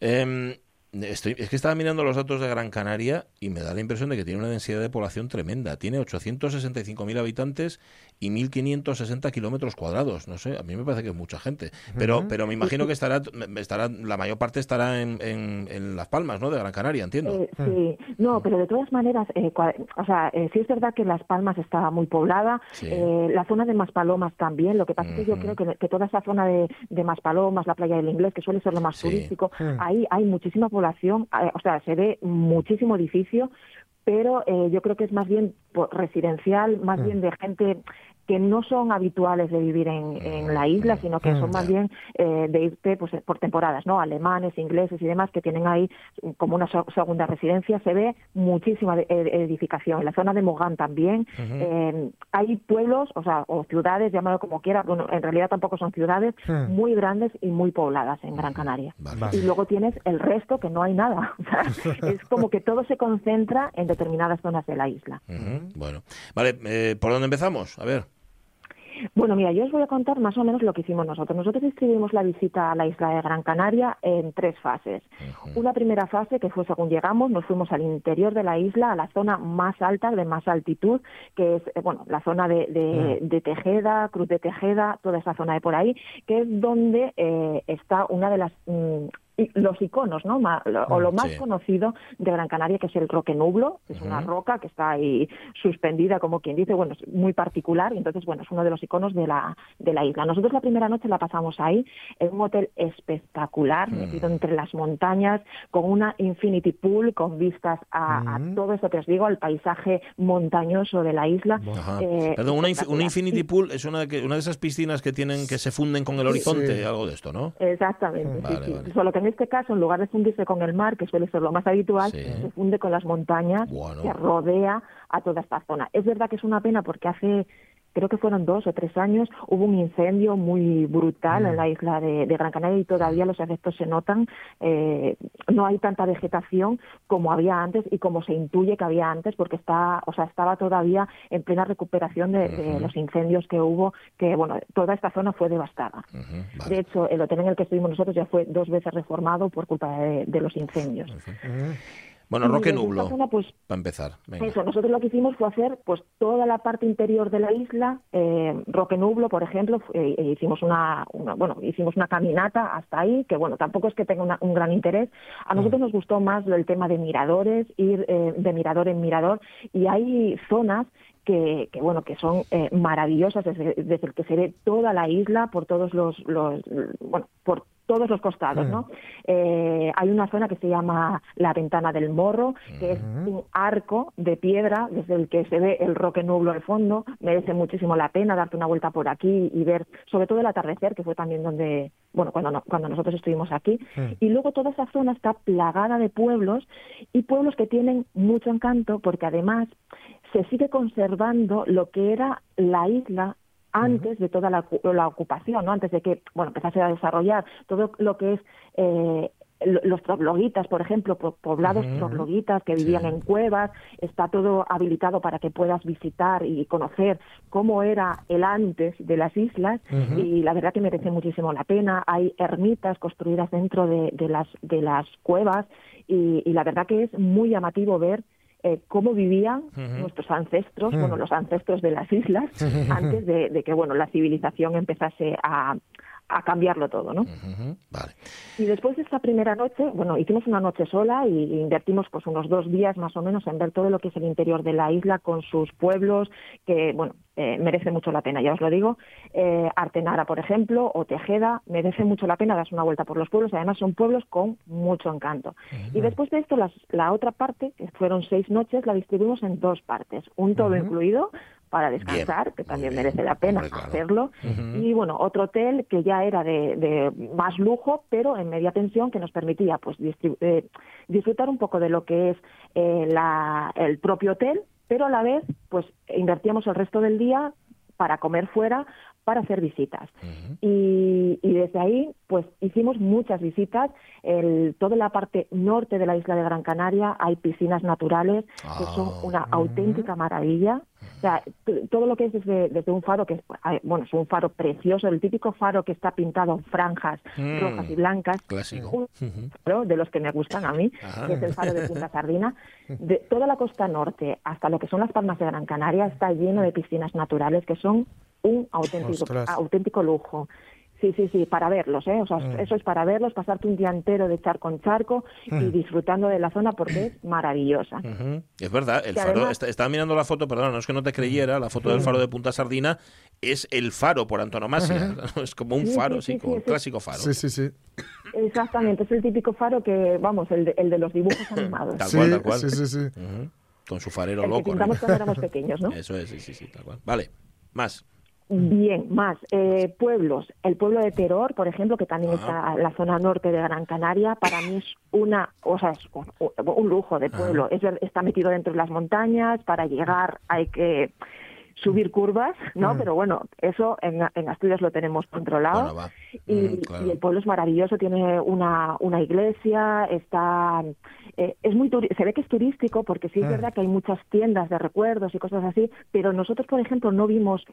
Em, estoy, es que estaba mirando los datos de Gran Canaria y me da la impresión de que tiene una densidad de población tremenda. Tiene 865.000 habitantes y 1.560 kilómetros cuadrados. No sé, a mí me parece que es mucha gente. Pero, pero me imagino que estará, estará la mayor parte estará en, en- en Las Palmas, ¿no? De Gran Canaria, entiendo. Eh, sí, no, pero de todas maneras, eh, cua- o sea, eh, sí es verdad que Las Palmas está muy poblada, Sí. eh, la zona de Maspalomas también, lo que pasa es que yo creo que, que toda esa zona de, de Maspalomas, la playa del Inglés, que suele ser lo más Sí. turístico, Mm. ahí hay muchísima población, eh, o sea, se ve muchísimo edificio, pero eh, yo creo que es más bien por- residencial, más bien de gente que no son habituales de vivir en, en la isla, sino que son más bien eh, de irte pues, por temporadas, ¿no? Alemanes, ingleses y demás que tienen ahí como una so- segunda residencia. Se ve muchísima edificación. En la zona de Mogán también. Eh, hay pueblos, o sea, o ciudades, llámalo como quieras, bueno, en realidad tampoco son ciudades, muy grandes y muy pobladas en Gran Canaria. Y luego tienes el resto que no hay nada. Es como que todo se concentra en determinadas zonas de la isla. Bueno, vale, eh, ¿por dónde empezamos? A ver. Bueno, mira, yo os voy a contar más o menos lo que hicimos nosotros. Nosotros distribuimos la visita a la isla de Gran Canaria en tres fases. Una primera fase que fue según llegamos, nos fuimos al interior de la isla, a la zona más alta, de más altitud, que es, eh, bueno, la zona de, de- de Tejeda, Cruz de Tejeda, toda esa zona de por ahí, que es donde eh, está una de las... mm, los iconos, ¿no? Ma- lo- o lo más Sí. conocido de Gran Canaria, que es el Roque Nublo, que es una roca que está ahí suspendida, como quien dice, bueno, es muy particular, y entonces, bueno, es uno de los iconos de la, de la isla. Nosotros la primera noche la pasamos ahí, en un hotel espectacular, metido entre las montañas, con una infinity pool, con vistas a, a todo eso que os digo, al paisaje montañoso de la isla. Eh, Perdón, una, una Infinity Pool es una de, que- una de esas piscinas que tienen que se funden con el horizonte, Sí. algo de esto, ¿no? Exactamente, Vale, sí, sí. vale. Solo que en este caso, en lugar de fundirse con el mar, que suele ser lo más habitual, se funde con las montañas Bueno. que rodea a toda esta zona. Es verdad que es una pena porque hace, creo que fueron dos o tres años, hubo un incendio muy brutal Mm. en la isla de, de Gran Canaria y todavía los efectos se notan. Eh, no hay tanta vegetación como había antes y como se intuye que había antes porque está, o sea, estaba todavía en plena recuperación de, los incendios que hubo, que bueno, toda esta zona fue devastada. De hecho, el hotel en el que estuvimos nosotros ya fue dos veces reformado por culpa de, de los incendios. Bueno, Roque Nublo, zona, pues, para empezar. Venga. eso, nosotros lo que hicimos fue hacer pues toda la parte interior de la isla, eh, Roque Nublo, por ejemplo, fue- eh, hicimos una, una- bueno, hicimos una caminata hasta ahí, que bueno, tampoco es que tenga una- un gran interés. A nosotros nos gustó más el tema de miradores, ir eh, de mirador en mirador, y hay zonas que, que, bueno que son eh, maravillosas desde, desde el que se ve toda la isla por todos los, los bueno por todos los costados, ¿no? Eh, hay una zona que se llama la Ventana del Morro, que es un arco de piedra desde el que se ve el Roque Nublo al fondo. Merece muchísimo la pena darte una vuelta por aquí y ver, sobre todo el atardecer, que fue también donde, bueno, cuando, no- cuando nosotros estuvimos aquí. Y luego toda esa zona está plagada de pueblos y pueblos que tienen mucho encanto porque además se sigue conservando lo que era la isla antes de toda la, la ocupación, ¿no? antes de que bueno empezase a desarrollar todo lo que es eh, lo- los troglodytas, por ejemplo, po- poblados Ujú. troglodytas que vivían en cuevas, está todo habilitado para que puedas visitar y conocer cómo era el antes de las islas y la verdad que merece muchísimo la pena. Hay ermitas construidas dentro de, de las, de las cuevas y, y la verdad que es muy llamativo ver eh, cómo vivían nuestros ancestros, bueno, los ancestros de las islas, antes de, de que bueno la civilización empezase a, a cambiarlo todo, ¿no? Y después de esta primera noche, bueno, hicimos una noche sola y invertimos pues unos dos días más o menos en ver todo lo que es el interior de la isla con sus pueblos, que bueno, eh, merece mucho la pena, ya os lo digo. Eh, Artenara, por ejemplo, o Tejeda, merece mucho la pena darse una vuelta por los pueblos, además son pueblos con mucho encanto. Y después de esto, las- la otra parte, que fueron seis noches, la distribuimos en dos partes, un todo incluido para descansar, que también merece la pena hacerlo, y bueno, otro hotel que ya era de, de más lujo, pero en media pensión, que nos permitía pues distribu- eh, disfrutar un poco de lo que es eh, la- el propio hotel, pero a la vez pues invertíamos el resto del día para comer fuera, para hacer visitas. y, y desde ahí, pues hicimos muchas visitas. El, toda la parte norte de la isla de Gran Canaria hay piscinas naturales que son una auténtica maravilla. O sea, todo lo que es desde, desde un faro que es, bueno, es un faro precioso, el típico faro que está pintado en franjas Mm. rojas y blancas. Clásico. Un faro de los que me gustan a mí, Ajá. que es el faro de Punta Sardina. De toda la costa norte hasta lo que son las palmas de Gran Canaria está lleno de piscinas naturales que son un auténtico, Ostras. auténtico lujo. Sí, sí, sí, para verlos, ¿eh? O sea, Mm. eso es para verlos, pasarte un día entero de charco en charco y Mm. disfrutando de la zona porque es maravillosa. Ujú. Es verdad, el Que faro, además- está- estaba mirando la foto, perdón, no es que no te creyera, la foto del faro de Punta Sardina es el faro por antonomasia, es como un Sí, faro, sí, sí, sí, como sí, un sí. clásico faro. Sí, sí, sí. Exactamente, es el típico faro que, vamos, el de, el de los dibujos animados. Tal Sí, cual, tal cual. sí, sí, sí. Con su farero El que loco. ¿no? pintamos cuando éramos pequeños, ¿no? Eso es, sí, sí, sí, tal cual. Vale, más. Bien, más eh, pueblos. El pueblo de Teror, por ejemplo, que también está en la zona norte de Gran Canaria, para mí es una, o sea, es un, un lujo de pueblo. Es está metido dentro de las montañas. Para llegar hay que subir curvas, ¿no? Mm. Pero bueno, eso en, en Asturias lo tenemos controlado. Bueno. Y, Mm, claro. y el pueblo es maravilloso, tiene una, una iglesia, está eh, es muy se ve que es turístico porque sí es Mm. verdad que hay muchas tiendas de recuerdos y cosas así, pero nosotros por ejemplo no vimos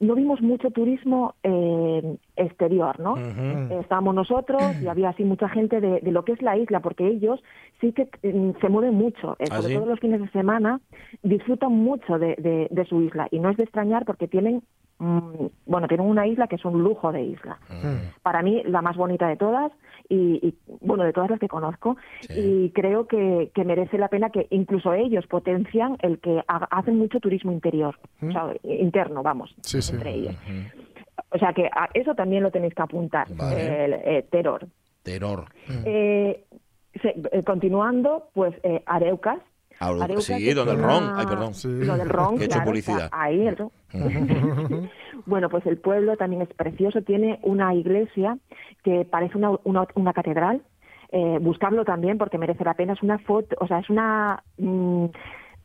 no vimos mucho turismo eh, exterior, ¿no? Eh, Estábamos nosotros y había así mucha gente de, de lo que es la isla, porque ellos sí que mm, se mueven mucho, eh, ¿Ah, sobre sí? todo los fines de semana, disfrutan mucho de, de- de su isla y no es de extrañar porque tienen bueno, tienen una isla que es un lujo de isla. Para mí, la más bonita de todas y, y, bueno, de todas las que conozco. Y creo que, que merece la pena que incluso ellos potencian el que ha- hacen mucho turismo interior, o sea, interno, vamos, Sí, sí. entre ellos. O sea que a eso también lo tenéis que apuntar, Vale. el eh, terror. Terror. Eh, se- eh, continuando, pues eh, Areucas. Sí, donde el ron. Ay, perdón. Lo del ron, he hecho claro, publicidad. ahí el ron. bueno, pues el pueblo también es precioso. Tiene una iglesia que parece una, una, una catedral. Eh, buscarlo también porque merece la pena. Es una foto, o sea, es una, mm,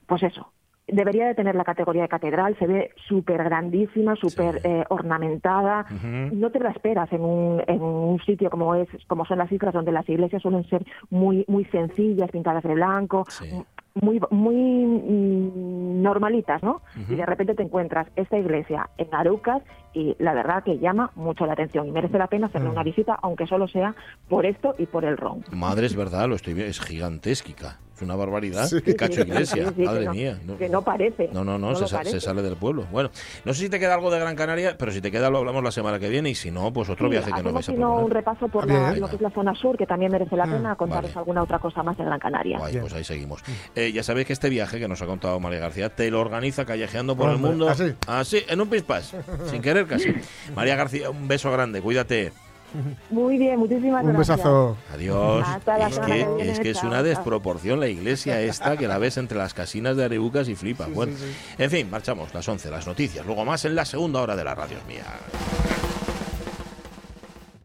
pues eso. Debería de tener la categoría de catedral. Se ve súper grandísima, súper eh, ornamentada. No te la esperas en un, en un sitio como es, como son las islas, donde las iglesias suelen ser muy, muy sencillas, pintadas de blanco, muy, muy mm, normalitas, ¿no? Y de repente te encuentras esta iglesia en Arucas y la verdad que llama mucho la atención y merece la pena hacerle Mm. una visita, aunque solo sea por esto y por el ron. Madre, es verdad, lo estoy viendo. Es gigantesca. Es una barbaridad. Sí. Qué cacho Sí, iglesia. sí, sí, Madre que no- mía. No, Que no parece. no, no, no, se, sa- parece. se sale del pueblo. Bueno, no sé si te queda algo de Gran Canaria, pero si te queda lo hablamos la semana que viene y si no, pues otro Sí, viaje que nos vais a no, un proponer. repaso por Ah, la- lo que es la zona sur, que también merece la pena contaros vale. alguna otra cosa más de Gran Canaria. Guay, pues ahí seguimos. Eh, ya sabéis que este viaje que nos ha contado María García te lo organiza callejeando por el mundo. ¿así? Así, en un pispás. sin querer María García, un beso grande, cuídate. Muy bien, muchísimas Un gracias. besazo. Adiós. Es que, es que es chao, una desproporción la iglesia esta que la ves entre las casinas de Areucas y flipas. bueno, en fin, marchamos, las 11, las noticias. Luego más en la segunda hora de la radio mía.